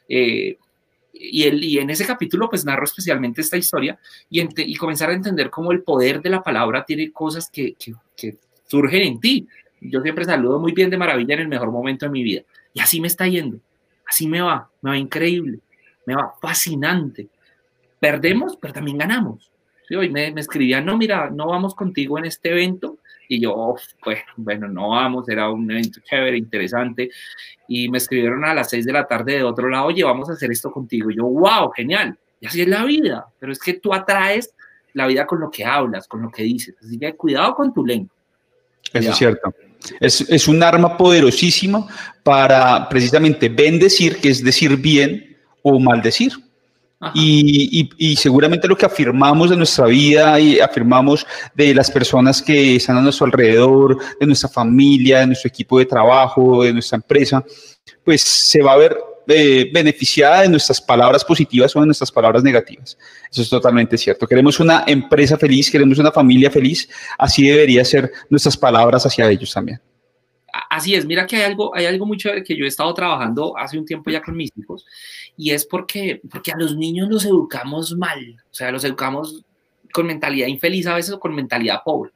Eh, y, el, y, en ese capítulo pues narro especialmente esta historia y, y, comenzar a entender cómo el poder de la palabra tiene cosas que, que, que, surgen en ti. Yo siempre saludo muy bien de maravilla en el mejor momento de mi vida. Y así me está yendo. Así me va. Me va increíble. Me va fascinante. Perdemos, pero también ganamos. hoy me, me escribían, no, mira, no vamos contigo en este evento, y yo, pues, bueno, no vamos, era un evento chévere, interesante. Y me escribieron a las seis de la tarde de otro lado, oye, vamos a hacer esto contigo. Y yo, wow, genial. Y así es la vida. Pero es que tú atraes la vida con lo que hablas, con lo que dices. Así que cuidado con tu lengua. Eso es cierto. Es, es un arma poderosísima para precisamente bendecir, que es decir bien o maldecir. Y, y, seguramente lo que afirmamos de nuestra vida y afirmamos de las personas que están a nuestro alrededor, de nuestra familia, de nuestro equipo de trabajo, de nuestra empresa, pues se va a ver eh, beneficiada de nuestras palabras positivas o de nuestras palabras negativas. Eso es totalmente cierto. Queremos una empresa feliz, queremos una familia feliz, así debería ser nuestras palabras hacia ellos también. Así es, mira que hay algo, hay algo mucho que yo he estado trabajando hace un tiempo ya con mis hijos y es porque, porque a los niños los educamos mal, o sea, los educamos con mentalidad infeliz a veces o con mentalidad pobre.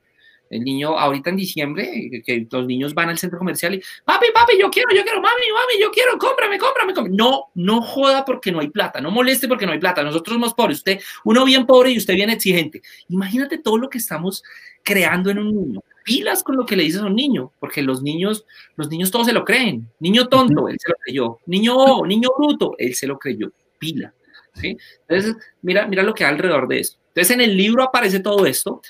El niño, ahorita en diciembre, que los niños van al centro comercial y, papi, papi, yo quiero, yo quiero, mami, mami, yo quiero, cómprame, cómprame, cómprame. No, no joda porque no hay plata, no moleste porque no hay plata. Nosotros somos pobres, usted, uno bien pobre y usted bien exigente. Imagínate todo lo que estamos creando en un niño. Pilas con lo que le dices a un niño, porque los niños, los niños todos se lo creen. Niño tonto, él se lo creyó. Niño, niño bruto, él se lo creyó. Pila. ¿sí? Entonces, mira, mira lo que hay alrededor de esto. Entonces, en el libro aparece todo esto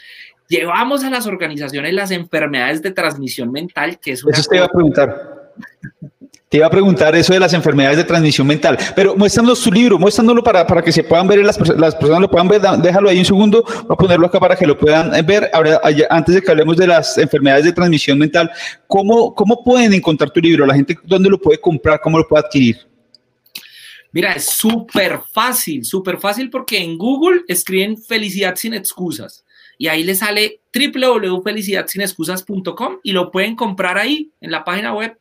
llevamos a las organizaciones las enfermedades de transmisión mental, que es una Eso te iba a preguntar. Te iba a preguntar eso de las enfermedades de transmisión mental, pero muéstranos tu libro, muéstranoslo para, para que se puedan ver, las, las personas lo puedan ver, déjalo ahí un segundo, voy a ponerlo acá para que lo puedan ver. Ahora, antes de que hablemos de las enfermedades de transmisión mental, ¿cómo, cómo pueden encontrar tu libro? La gente, ¿dónde lo puede comprar? ¿Cómo lo puede adquirir? Mira, es súper fácil, súper fácil porque en Google escriben felicidad sin excusas y ahí le sale www.felicidadsинexcusas.com y lo pueden comprar ahí en la página web.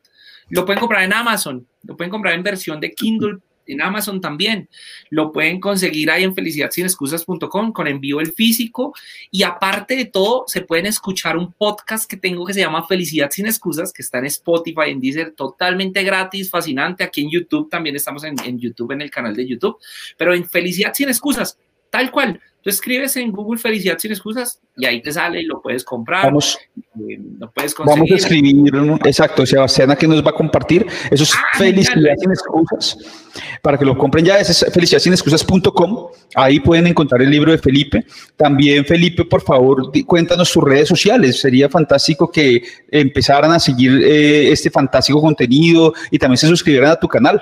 Lo pueden comprar en Amazon, lo pueden comprar en versión de Kindle en Amazon también. Lo pueden conseguir ahí en felicidadsинexcusas.com con envío el físico y aparte de todo se pueden escuchar un podcast que tengo que se llama Felicidad sin excusas que está en Spotify, en Deezer, totalmente gratis, fascinante. Aquí en YouTube también estamos en, en YouTube, en el canal de YouTube, pero en Felicidad sin excusas, tal cual. Tú escribes en Google Felicidad sin excusas y ahí te sale y lo puedes comprar. Vamos, eh, puedes vamos a escribir, exacto, Sebastián que nos va a compartir. Eso es ah, Felicidad sin excusas. Para que lo compren ya, es felicidadsinexcusas.com. Ahí pueden encontrar el libro de Felipe. También, Felipe, por favor, cuéntanos sus redes sociales. Sería fantástico que empezaran a seguir eh, este fantástico contenido y también se suscribieran a tu canal.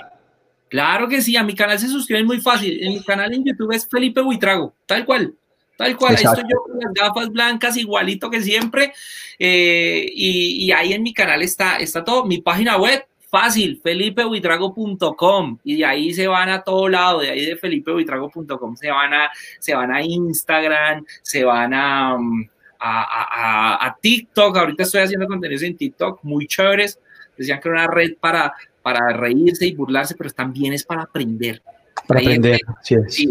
Claro que sí, a mi canal se suscriben muy fácil. En mi canal en YouTube es Felipe Buitrago, tal cual. Tal cual, ahí estoy yo con las gafas blancas, igualito que siempre. Eh, y, ahí en mi canal está, está todo. Mi página web, fácil, felipebuitrago.com. Y de ahí se van a todo lado, de ahí de felipebuitrago.com se van a, se van a Instagram, se van a, mm, a, a TikTok. Ahorita estoy haciendo contenidos en TikTok muy chéveres. Decían que era una red para, para reírse y burlarse, pero también es para aprender. Para aprender, así es.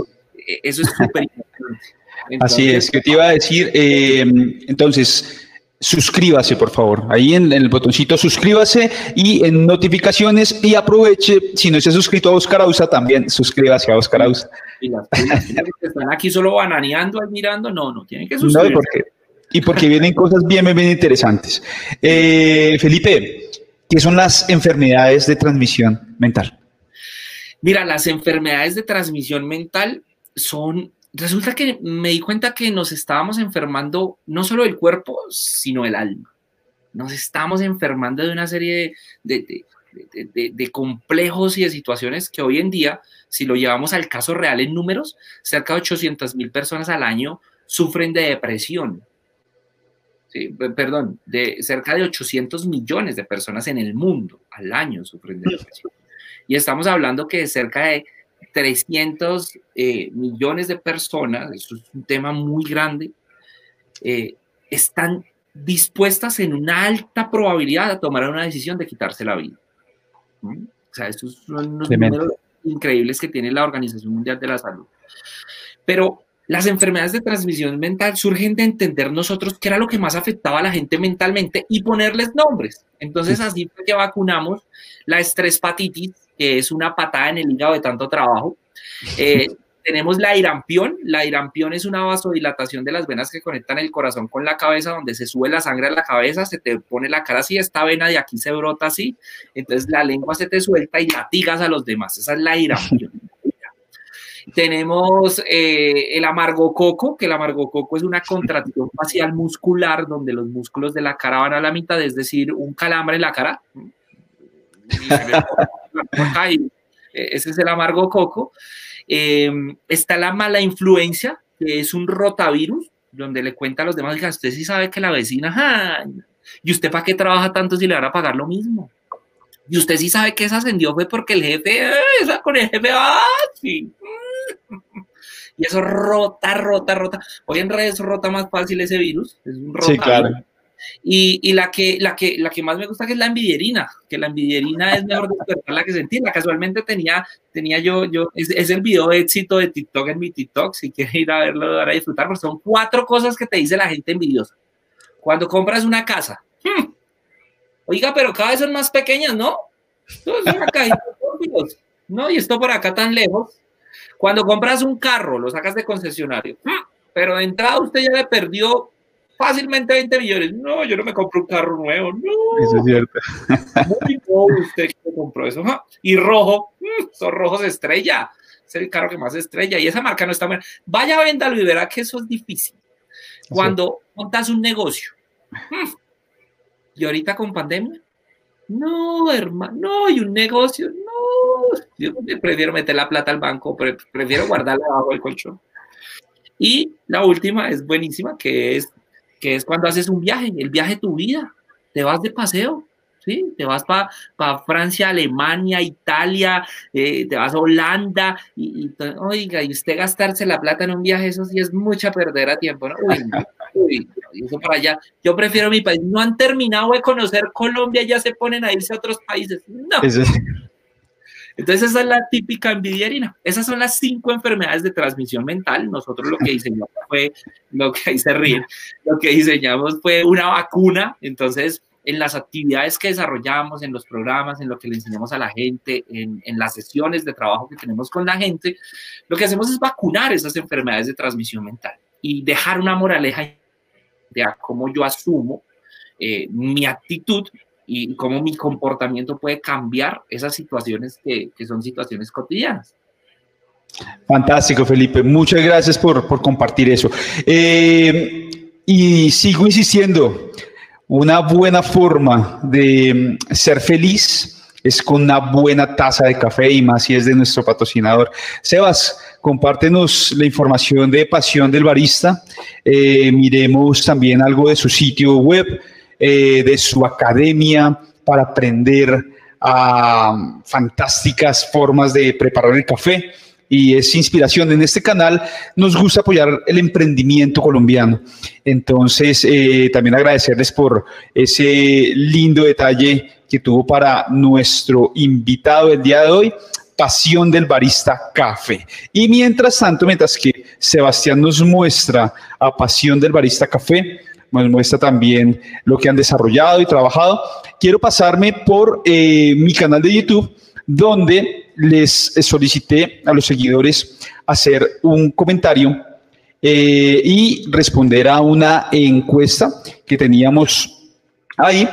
eso es súper importante. Así es, que te iba a decir, eh, entonces, suscríbase, por favor. Ahí en, el botoncito suscríbase y en notificaciones y aproveche, si no se ha suscrito a Oscar Ausa, también suscríbase a Oscar Ausa. Y las que están aquí solo bananeando, admirando, no, no, tienen que suscribirse. No, y porque, vienen cosas bien, bien interesantes. Eh, Felipe, ¿Qué son las enfermedades de transmisión mental? Mira, las enfermedades de transmisión mental son, resulta que me di cuenta que nos estábamos enfermando no solo el cuerpo, sino el alma. Nos estamos enfermando de una serie de, de, complejos y de situaciones que hoy en día, si lo llevamos al caso real en números, cerca de 800 mil personas al año sufren de depresión, perdón, de cerca de 800 millones de personas en el mundo al año sufren de depresión. Y estamos hablando que cerca de 300 eh, millones de personas, eso es un tema muy grande, eh, están dispuestas en una alta probabilidad a tomar una decisión de quitarse la vida. O sea, estos son los números increíbles que tiene la Organización Mundial de la Salud. Pero las enfermedades de transmisión mental surgen de entender nosotros qué era lo que más afectaba a la gente mentalmente y ponerles nombres. Entonces, así fue que vacunamos la estrespatitis, que es una patada en el hígado de tanto trabajo. Eh, tenemos la irampión. La irampión es una vasodilatación de las venas que conectan el corazón con la cabeza, donde se sube la sangre a la cabeza, se te pone la cara así, esta vena de aquí se brota así, entonces la lengua se te suelta y latigas a los demás. Esa es la irampión. Tenemos eh, el amargo coco, que el amargo coco es una contracción facial muscular donde los músculos de la cara van a la mitad, es decir, un calambre en la cara. e, ese es el amargo coco. Em, está la mala influencia, que es un rotavirus, donde le cuenta a los demás, que usted sí sabe que la vecina, ¿y usted para qué trabaja tanto si le van a pagar lo mismo? Y usted sí sabe que esa ascendió fue porque el jefe, con el jefe, ¡ah! Sí. Y eso rota, rota, rota. Hoy en redes rota más fácil ese virus. Es un rota. Sí, claro. Y, y, la, que, la, que, la que más me gusta que es la envidierina, que la envidierina es mejor despertar la que sentirla. Casualmente tenía, tenía yo, yo es, es, el video de éxito de TikTok en mi TikTok, si quieres ir a verlo, a disfrutar, porque son cuatro cosas que te dice la gente envidiosa. Cuando compras una casa, hmm, oiga, pero cada vez son más pequeñas, ¿no? es una cajita de ¿no? Y esto por acá tan lejos. Cuando compras un carro, lo sacas de concesionario, hmm, pero de entrada usted ya le perdió fácilmente 20 millones. No, yo no me compro un carro nuevo. No. Eso es cierto. Muy pobre usted que compró eso. Y rojo, mm, son rojos estrella. Es el carro que más estrella. Y esa marca no está buena. Vaya, véndalo y verá que eso es difícil. Cuando montas un negocio. Mm, y ahorita con pandemia. No, hermano, no, y un negocio, no. Yo prefiero meter la plata al banco, prefiero guardarla abajo del colchón. Y la última es buenísima, que es que es cuando haces un viaje, el viaje de tu vida, te vas de paseo, ¿sí? Te vas para pa Francia, Alemania, Italia, eh, te vas a Holanda, y, oiga, y usted gastarse la plata en un viaje, eso sí es mucha perder a tiempo, ¿no? Uy, uy, eso para allá. Yo prefiero mi país. No han terminado de conocer Colombia, ya se ponen a irse a otros países. No. Entonces esa es la típica envidierina. Esas son las cinco enfermedades de transmisión mental. Nosotros lo que diseñamos fue, lo que ahí se ríen, lo que diseñamos fue una vacuna. Entonces en las actividades que desarrollamos, en los programas, en lo que le enseñamos a la gente, en, en, las sesiones de trabajo que tenemos con la gente, lo que hacemos es vacunar esas enfermedades de transmisión mental y dejar una moraleja de cómo yo asumo eh, mi actitud y cómo mi comportamiento puede cambiar esas situaciones que, que son situaciones cotidianas. Fantástico, Felipe. Muchas gracias por, por compartir eso. Eh, y sigo insistiendo, una buena forma de ser feliz es con una buena taza de café y más si es de nuestro patrocinador. Sebas, compártenos la información de Pasión del Barista. Eh, miremos también algo de su sitio web eh, de su academia para aprender a fantásticas formas de preparar el café y es inspiración. En este canal nos gusta apoyar el emprendimiento colombiano. Entonces, eh, también agradecerles por ese lindo detalle que tuvo para nuestro invitado el día de hoy. Pasión del Barista Café. Y mientras tanto, mientras que Sebastián nos muestra a Pasión del Barista Café, nos muestra también lo que han desarrollado y trabajado. Quiero pasarme por eh, mi canal de YouTube, donde les solicité a los seguidores hacer un comentario eh, y responder a una encuesta que teníamos ahí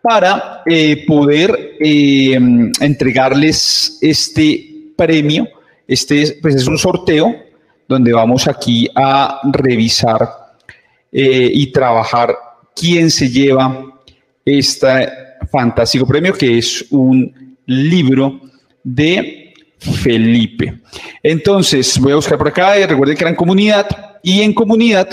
para eh, poder entregarles este premio. Este pues es un sorteo donde vamos aquí a revisar eh, y trabajar quién se lleva este fantástico premio, que es un libro de Felipe. Entonces, voy a buscar por acá, y recuerden que era en comunidad, y en comunidad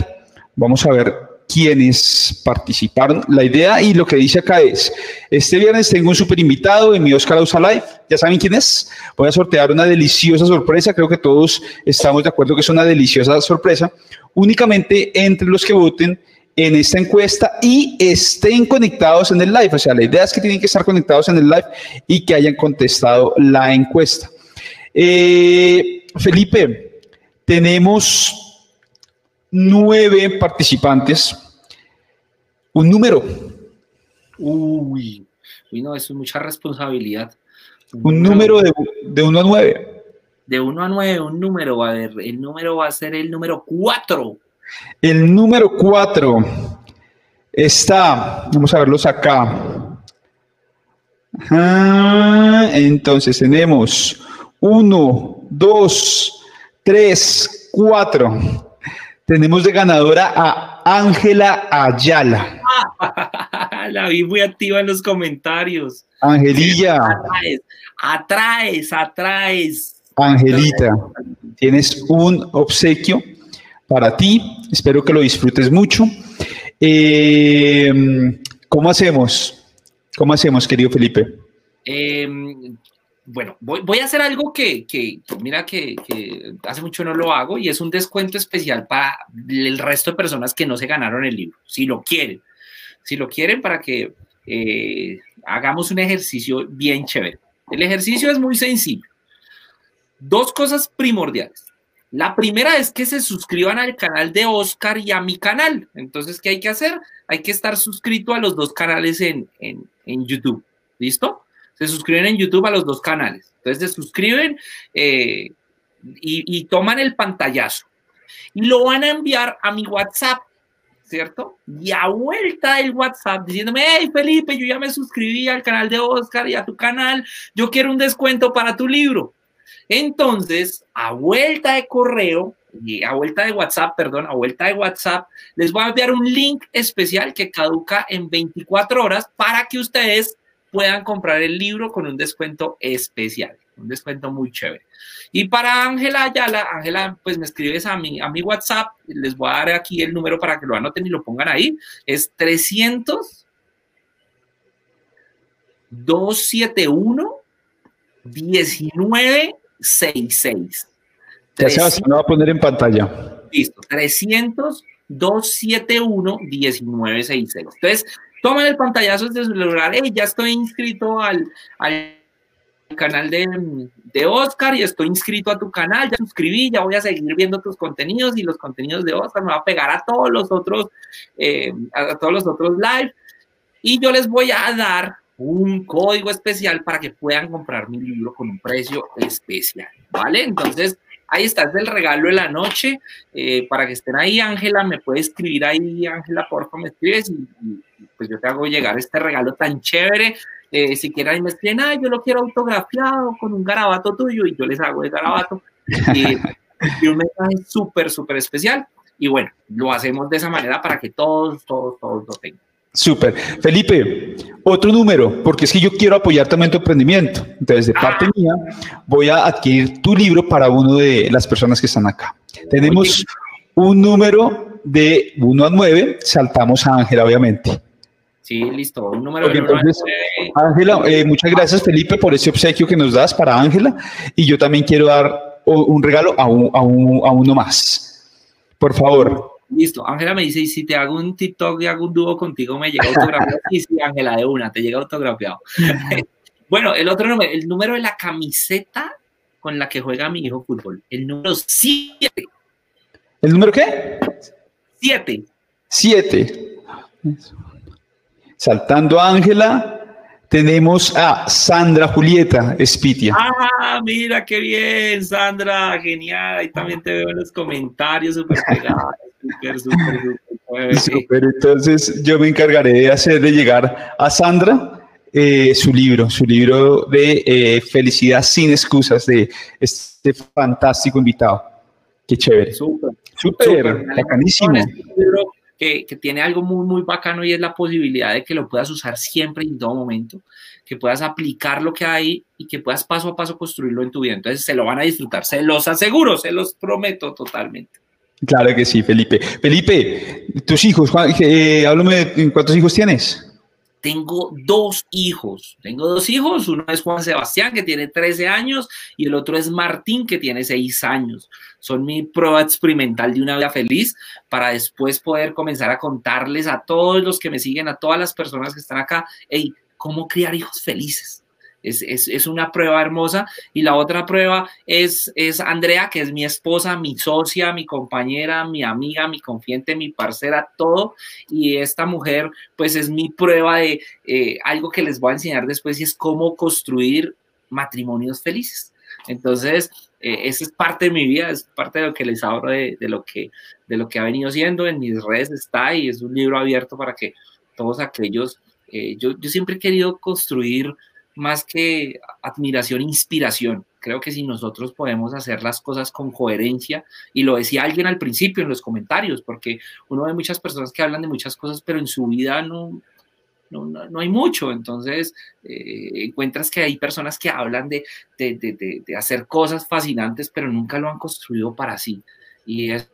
vamos a ver quiénes participaron. La idea y lo que dice acá es, este viernes tengo un super invitado en mi Oscar Ausa Live, ya saben quién es, voy a sortear una deliciosa sorpresa, creo que todos estamos de acuerdo que es una deliciosa sorpresa, únicamente entre los que voten en esta encuesta y estén conectados en el live. O sea, la idea es que tienen que estar conectados en el live y que hayan contestado la encuesta. Eh, Felipe, tenemos nueve participantes. Un número. Uy, uy no, eso es mucha responsabilidad. Un, número de, de 1 a 9 de 1 a 9, un número a ver, el número va a ser el número 4. El número 4 está, vamos a verlos acá. entonces tenemos 1, 2, 3, 4. Tenemos de ganadora a Ángela Ayala. La vi muy activa en los comentarios. Angelilla. Atraes, atraes, atraes. Angelita, tienes un obsequio para ti. Espero que lo disfrutes mucho. Eh, ¿Cómo hacemos? ¿Cómo hacemos, querido Felipe? Eh, bueno, voy, a hacer algo que, mira, que, hace mucho no lo hago y es un descuento especial para el resto de personas que no se ganaron el libro, si lo quieren. Si lo quieren para que eh, hagamos un ejercicio bien chévere. El ejercicio es muy sencillo. Dos cosas primordiales. La primera es que se suscriban al canal de Oscar y a mi canal. Entonces, ¿qué hay que hacer? Hay que estar suscrito a los dos canales en, en YouTube. ¿Listo? Se suscriben en YouTube a los dos canales. Entonces se suscriben eh, y, toman el pantallazo y lo van a enviar a mi WhatsApp, ¿cierto? Y a vuelta del WhatsApp diciéndome, hey Felipe, yo ya me suscribí al canal de Oscar y a tu canal, yo quiero un descuento para tu libro. Entonces, a vuelta de correo, y a vuelta de WhatsApp, perdón, a vuelta de WhatsApp, les voy a enviar un link especial que caduca en 24 horas para que ustedes puedan comprar el libro con un descuento especial, un descuento muy chévere. Y para Ángela Ayala, Ángela, pues me escribes a mi, a mi WhatsApp, les voy a dar aquí el número para que lo anoten y lo pongan ahí, es 300 271 1966. Ya se va a poner en pantalla. Listo, 300 271 1966. Entonces, toman el pantallazo de su celular, hey, ya estoy inscrito al, al canal de, de, Oscar y estoy inscrito a tu canal, ya suscribí, ya voy a seguir viendo tus contenidos y los contenidos de Oscar me va a pegar a todos los otros, eh, a todos los otros live. Y yo les voy a dar un código especial para que puedan comprar mi libro con un precio especial, ¿vale? Entonces, ahí está, es el regalo de la noche, eh, para que estén ahí, Ángela, me puede escribir ahí, Ángela, por favor, me escribes y pues yo te hago llegar este regalo tan chévere. Eh, si quieren me escriben, ah, yo lo quiero autografiado con un garabato tuyo y yo les hago el garabato. Y, un mensaje súper, súper especial. Y bueno, lo hacemos de esa manera para que todos, todos, todos lo tengan. Súper. Felipe, otro número, porque es que yo quiero apoyar también tu emprendimiento. Entonces, de parte ah. mía, voy a adquirir tu libro para uno de las personas que están acá. Tenemos un número de 1 a 9, saltamos a Ángela, obviamente. Sí, listo. Un número Ángela, eh, muchas gracias Felipe por ese obsequio que nos das para Ángela y yo también quiero dar un regalo a, a, uno más. Por favor. Listo. Ángela me dice, y si te hago un TikTok y hago un dúo contigo, me llega autografiado. sí, sí, Ángela, de una, te llega autografiado. bueno, el otro número, el número de la camiseta con la que juega mi hijo fútbol. El número 7. ¿El número qué? 7. 7. Saltando a Ángela, tenemos a Sandra Julieta Espitia. Ah, mira qué bien, Sandra, genial. Ahí también te veo en los comentarios, súper pegados, súper, súper, súper. Entonces, yo me encargaré de hacerle llegar a Sandra eh, su libro, su libro de eh, Felicidad sin excusas de este fantástico invitado. Qué chévere. Súper, súper, bacanísimo que, tiene algo muy, muy bacano y es la posibilidad de que lo puedas usar siempre y en todo momento, que puedas aplicar lo que hay y que puedas paso a paso construirlo en tu vida. Entonces se lo van a disfrutar, se los aseguro, se los prometo totalmente. Claro que sí, Felipe. Felipe, tus hijos, eh, háblame de cuántos hijos tienes. Tengo dos hijos, tengo dos hijos, uno es Juan Sebastián que tiene 13 años y el otro es Martín que tiene 6 años. Son mi prueba experimental de una vida feliz para después poder comenzar a contarles a todos los que me siguen, a todas las personas que están acá, hey, cómo criar hijos felices es, una prueba hermosa. Y la otra prueba es, es Andrea, que es mi esposa, mi socia, mi compañera, mi amiga, mi confiante, mi parcera, todo. Y esta mujer, pues es mi prueba de eh, algo que les voy a enseñar después y es cómo construir matrimonios felices. Entonces, eh, esa es parte de mi vida, es parte de lo que les hablo de, lo, que, de lo que ha venido siendo. En mis redes está y es un libro abierto para que todos aquellos, eh, yo, yo siempre he querido construir más que admiración, inspiración. Creo que si nosotros podemos hacer las cosas con coherencia, y lo decía alguien al principio en los comentarios, porque uno ve muchas personas que hablan de muchas cosas, pero en su vida no, no, no, hay mucho. Entonces, eh, encuentras que hay personas que hablan de, de, de, de, hacer cosas fascinantes, pero nunca lo han construido para sí. Y es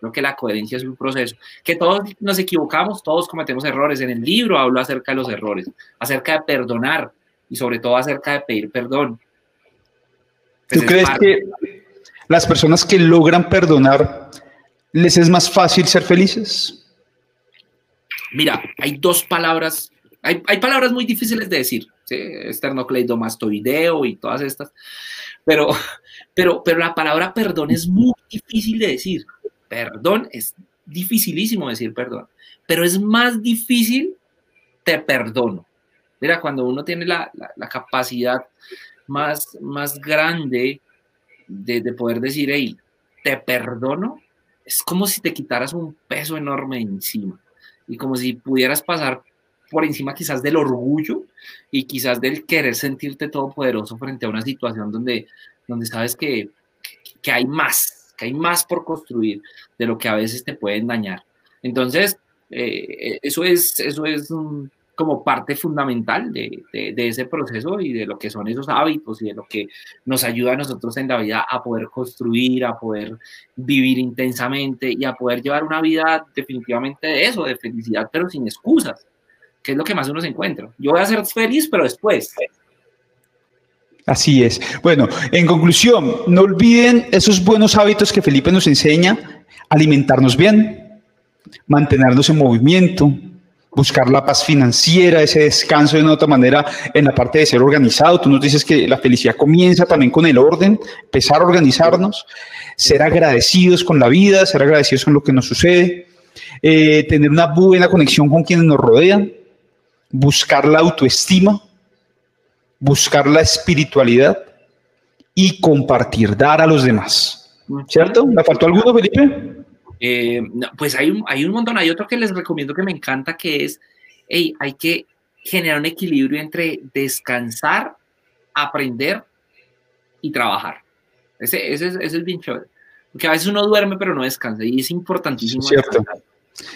Creo que la coherencia es un proceso. Que todos nos equivocamos, todos cometemos errores. En el libro hablo acerca de los errores, acerca de perdonar y sobre todo acerca de pedir perdón. ¿Tú crees que las personas que logran perdonar les es más fácil ser felices? Mira, hay dos palabras, hay, palabras muy difíciles de decir, esternocleidomastoideo y todas estas, pero, pero, pero la palabra perdón es muy difícil de decir. Perdón es dificilísimo decir perdón, pero es más difícil te perdono. Mira, cuando uno tiene la, capacidad más, más grande de, de poder decir, hey, te perdono, es como si te quitaras un peso enorme encima y como si pudieras pasar por encima quizás del orgullo y quizás del querer sentirte todopoderoso frente a una situación donde, donde sabes que, que hay más, que hay más por construir de lo que a veces te pueden dañar. Entonces, eh, eso es, eso es un, como parte fundamental de, ese proceso y de lo que son esos hábitos y de lo que nos ayuda a nosotros en la vida a poder construir, a poder vivir intensamente y a poder llevar una vida definitivamente de eso, de felicidad, pero sin excusas, que es lo que más uno se encuentra. Yo voy a ser feliz, pero después. Así es. Bueno, en conclusión, no olviden esos buenos hábitos que Felipe nos enseña, alimentarnos bien, mantenernos en movimiento, buscar la paz financiera, ese descanso de una otra manera en la parte de ser organizado. Tú nos dices que la felicidad comienza también con el orden, empezar a organizarnos, ser agradecidos con la vida, ser agradecidos con lo que nos sucede, eh, tener una buena conexión con quienes nos rodean, buscar la autoestima, buscar la espiritualidad y compartir, dar a los demás. ¿Cierto? ¿Me faltó alguno, Felipe? Eh, pues hay un, hay un montón, hay otro que les recomiendo que me encanta, que es, hey, hay que generar un equilibrio entre descansar, aprender y trabajar. Ese, ese, es, ese es bien chévere. Porque a veces uno duerme pero no descansa y es importantísimo. Cierto.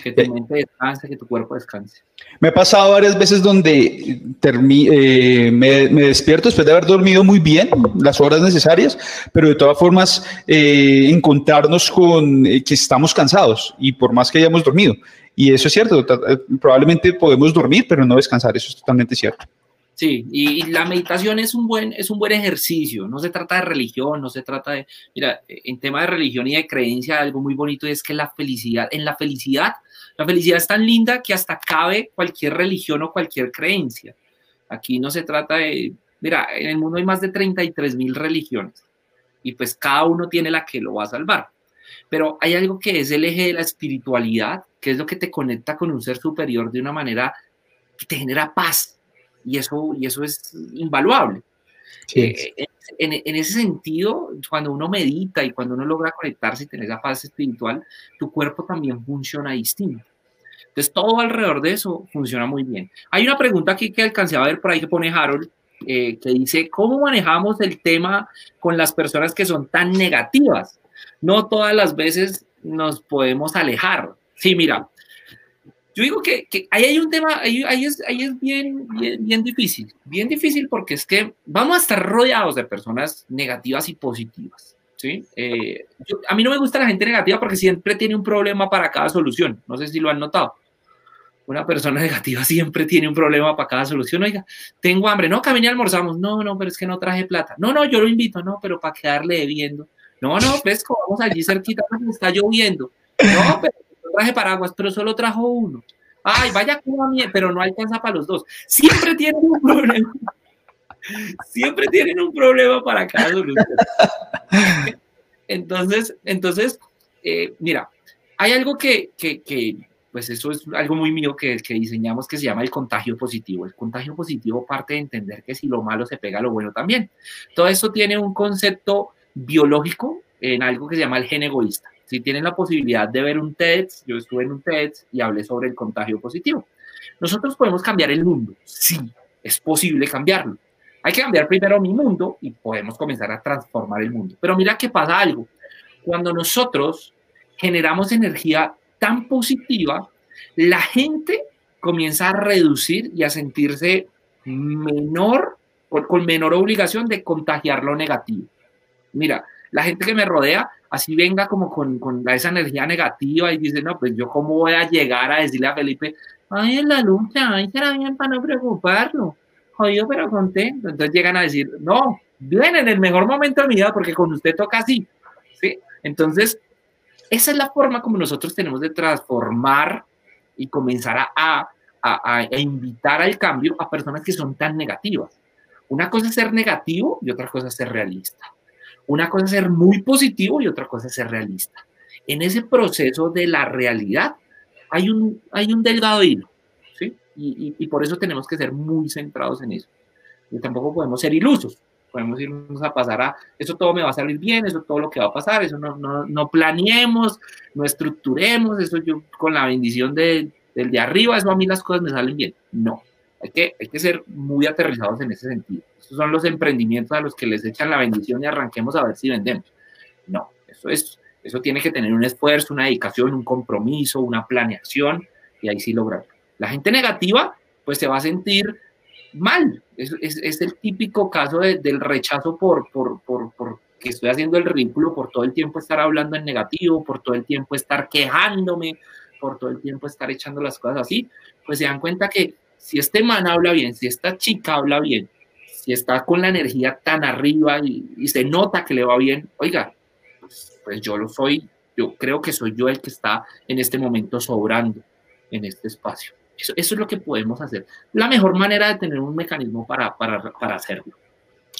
Que tu mente descanse, que tu cuerpo descanse. Me ha pasado varias veces donde eh, me, despierto después de haber dormido muy bien, las horas necesarias, pero de todas formas eh, encontrarnos con eh, que estamos cansados y por más que hayamos dormido. Y eso es cierto, probablemente podemos dormir, pero no descansar, eso es totalmente cierto. Sí, y, la meditación es un, buen, es un buen ejercicio, no se trata de religión, no se trata de, mira, en tema de religión y de creencia, algo muy bonito es que la felicidad, en la felicidad, la felicidad es tan linda que hasta cabe cualquier religión o cualquier creencia. Aquí no se trata de, mira, en el mundo hay más de 33 mil religiones y pues cada uno tiene la que lo va a salvar. Pero hay algo que es el eje de la espiritualidad, que es lo que te conecta con un ser superior de una manera que te genera paz, y eso, y eso es invaluable. Eh, en, en, ese sentido, cuando uno medita y cuando uno logra conectarse y tener esa paz espiritual, tu cuerpo también funciona distinto. Entonces, todo alrededor de eso funciona muy bien. Hay una pregunta aquí que alcancé a ver por ahí que pone Harold, eh, que dice, ¿cómo manejamos el tema con las personas que son tan negativas? No todas las veces nos podemos alejar. Sí, mira, yo digo que, ahí hay un tema, ahí, es, ahí es bien, bien, difícil, bien difícil porque es que vamos a estar rodeados de personas negativas y positivas. ¿sí? Eh, a mí no me gusta la gente negativa porque siempre tiene un problema para cada solución. No sé si lo han notado. Una persona negativa siempre tiene un problema para cada solución. Oiga, tengo hambre. No, caminé almorzamos. No, no, pero es que no traje plata. No, no, yo lo invito. No, pero para quedarle debiendo. No, no, pues vamos allí cerquita, está lloviendo. No, pero traje paraguas, pero solo trajo uno. Ay, vaya como mí, pero no alcanza para los dos. Siempre tienen un problema. Siempre tienen un problema para cada solución. Entonces, entonces, eh, mira, hay algo que, que, que, pues eso es algo muy mío que, diseñamos que se llama el contagio positivo. El contagio positivo parte de entender que si lo malo se pega lo bueno también. Todo eso tiene un concepto biológico en algo que se llama el gen egoísta. Si tienen la posibilidad de ver un TED, yo estuve en un TED y hablé sobre el contagio positivo. Nosotros podemos cambiar el mundo, sí, es posible cambiarlo. Hay que cambiar primero mi mundo y podemos comenzar a transformar el mundo. Pero mira que pasa algo. Cuando nosotros generamos energía tan positiva, la gente comienza a reducir y a sentirse menor, con, menor obligación de contagiar lo negativo. Mira, la gente que me rodea, así venga como con, con, esa energía negativa y dice, no, pues yo cómo voy a llegar a decirle a Felipe, ay, en la lucha, ay, será bien para no preocuparlo, jodido pero contento. Entonces llegan a decir, no, viene en el mejor momento de mi vida porque con usted toca así. ¿Sí? Entonces, esa es la forma como nosotros tenemos de transformar y comenzar a, a, a, invitar al cambio a personas que son tan negativas. Una cosa es ser negativo y otra cosa es ser realista. Una cosa es ser muy positivo y otra cosa es ser realista. En ese proceso de la realidad hay un, hay un delgado hilo, ¿sí? Y, y, por eso tenemos que ser muy centrados en eso. Y tampoco podemos ser ilusos podemos irnos a pasar a, eso todo me va a salir bien, eso todo lo que va a pasar, eso no, no, no planeemos, no estructuremos, eso yo con la bendición de, del de arriba, eso a mí las cosas me salen bien. No, hay que, hay que ser muy aterrizados en ese sentido. Esos son los emprendimientos a los que les echan la bendición y arranquemos a ver si vendemos. No, eso es, eso tiene que tener un esfuerzo, una dedicación, un compromiso, una planeación y ahí sí lograrlo. La gente negativa, pues se va a sentir mal. Es, es, el típico caso del rechazo por, por, por, por, que estoy haciendo el ridículo, por todo el tiempo estar hablando en negativo, por todo el tiempo estar quejándome, por todo el tiempo estar echando las cosas así. Pues se dan cuenta que si este man habla bien, si esta chica habla bien, si está con la energía tan arriba y, se nota que le va bien, oiga, pues, yo lo soy, yo creo que soy yo el que está en este momento sobrando en este espacio. Eso, es lo que podemos hacer. La mejor manera de tener un mecanismo para, para, para hacerlo.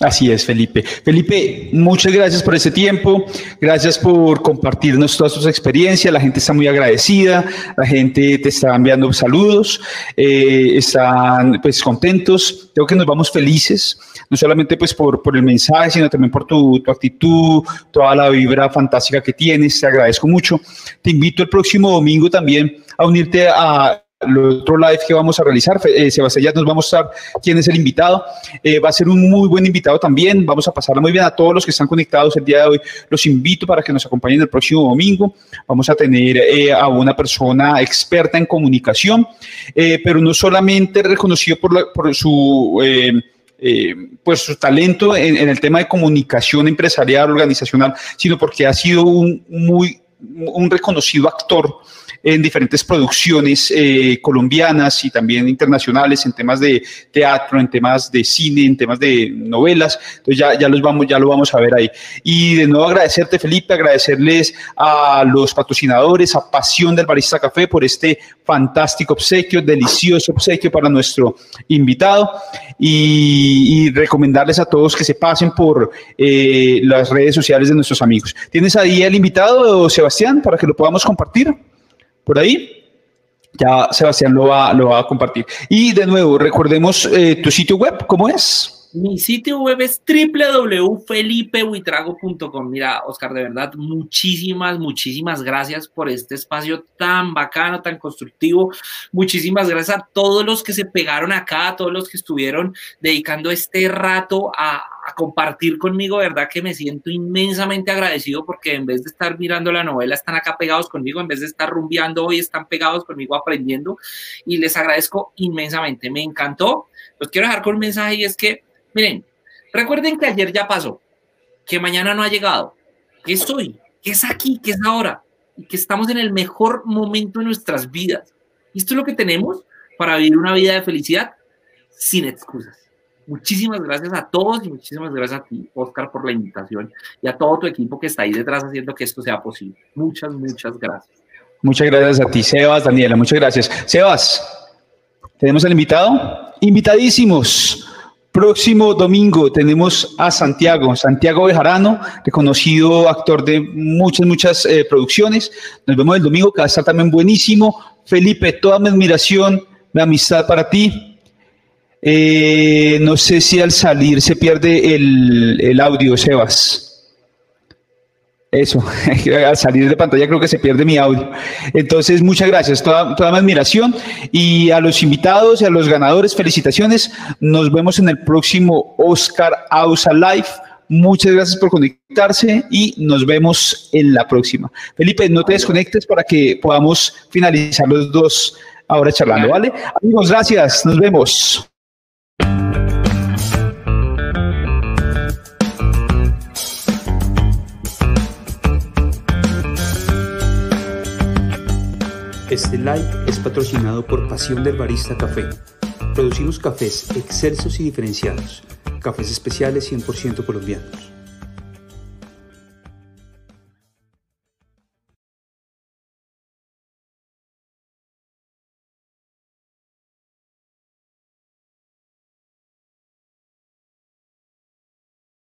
Así es, Felipe. Felipe, muchas gracias por ese tiempo, gracias por compartirnos todas tus experiencias, la gente está muy agradecida, la gente te está enviando saludos, eh, están pues contentos, creo que nos vamos felices, no solamente pues por, por el mensaje, sino también por tu, tu actitud, toda la vibra fantástica que tienes, te agradezco mucho. Te invito el próximo domingo también a unirte a el otro live que vamos a realizar. Eh, Sebastián ya nos va a mostrar quién es el invitado. Eh, va a ser un muy buen invitado también. Vamos a pasarla muy bien a todos los que están conectados el día de hoy. Los invito para que nos acompañen el próximo domingo. Vamos a tener eh, a una persona experta en comunicación, eh, pero no solamente reconocido por, la, por su... pues su talento en, en, el tema de comunicación empresarial, organizacional, sino porque ha sido un muy un reconocido actor en diferentes producciones eh, colombianas y también internacionales en temas de teatro, en temas de cine, en temas de novelas. Entonces ya, ya, los vamos, ya lo vamos a ver ahí. Y de nuevo agradecerte, Felipe, agradecerles a los patrocinadores, a Pasión del Barista Café por este fantástico obsequio, delicioso obsequio para nuestro invitado y, y recomendarles a todos que se pasen por eh, las redes sociales de nuestros amigos. ¿Tienes ahí el invitado, Sebastián, para que lo podamos compartir? Por ahí. Ya Sebastián lo va, lo va a compartir. Y de nuevo, recordemos eh, tu sitio web, ¿cómo es? Mi sitio web es www.felipehuitrago.com. Mira, Oscar, de verdad, muchísimas, muchísimas gracias por este espacio tan bacano, tan constructivo. Muchísimas gracias a todos los que se pegaron acá, a todos los que estuvieron dedicando este rato a, a compartir conmigo. Verdad que me siento inmensamente agradecido porque en vez de estar mirando la novela, están acá pegados conmigo, en vez de estar rumbeando hoy, están pegados conmigo aprendiendo. Y les agradezco inmensamente. Me encantó. Los quiero dejar con un mensaje y es que Miren, recuerden que ayer ya pasó, que mañana no ha llegado, que es hoy, que es aquí, que es ahora, y que estamos en el mejor momento de nuestras vidas. Esto es lo que tenemos para vivir una vida de felicidad sin excusas. Muchísimas gracias a todos y muchísimas gracias a ti, Oscar, por la invitación y a todo tu equipo que está ahí detrás haciendo que esto sea posible. Muchas, muchas gracias. Muchas gracias a ti, Sebas, Daniela, muchas gracias. Sebas, ¿tenemos al invitado? Invitadísimos. Próximo domingo tenemos a Santiago, Santiago Bejarano, reconocido actor de muchas, muchas eh, producciones. Nos vemos el domingo, que va a estar también buenísimo. Felipe, toda mi admiración, mi amistad para ti. Eh, no sé si al salir se pierde el, el audio, Sebas. Eso, al salir de pantalla creo que se pierde mi audio. Entonces, muchas gracias, toda, toda mi admiración. Y a los invitados y a los ganadores, felicitaciones. Nos vemos en el próximo Oscar Ausa Live. Muchas gracias por conectarse y nos vemos en la próxima. Felipe, no te desconectes para que podamos finalizar los dos ahora charlando, ¿vale? Amigos, gracias, nos vemos. Este live es patrocinado por Pasión del Barista Café. Producimos cafés excelsos y diferenciados, cafés especiales 100% colombianos.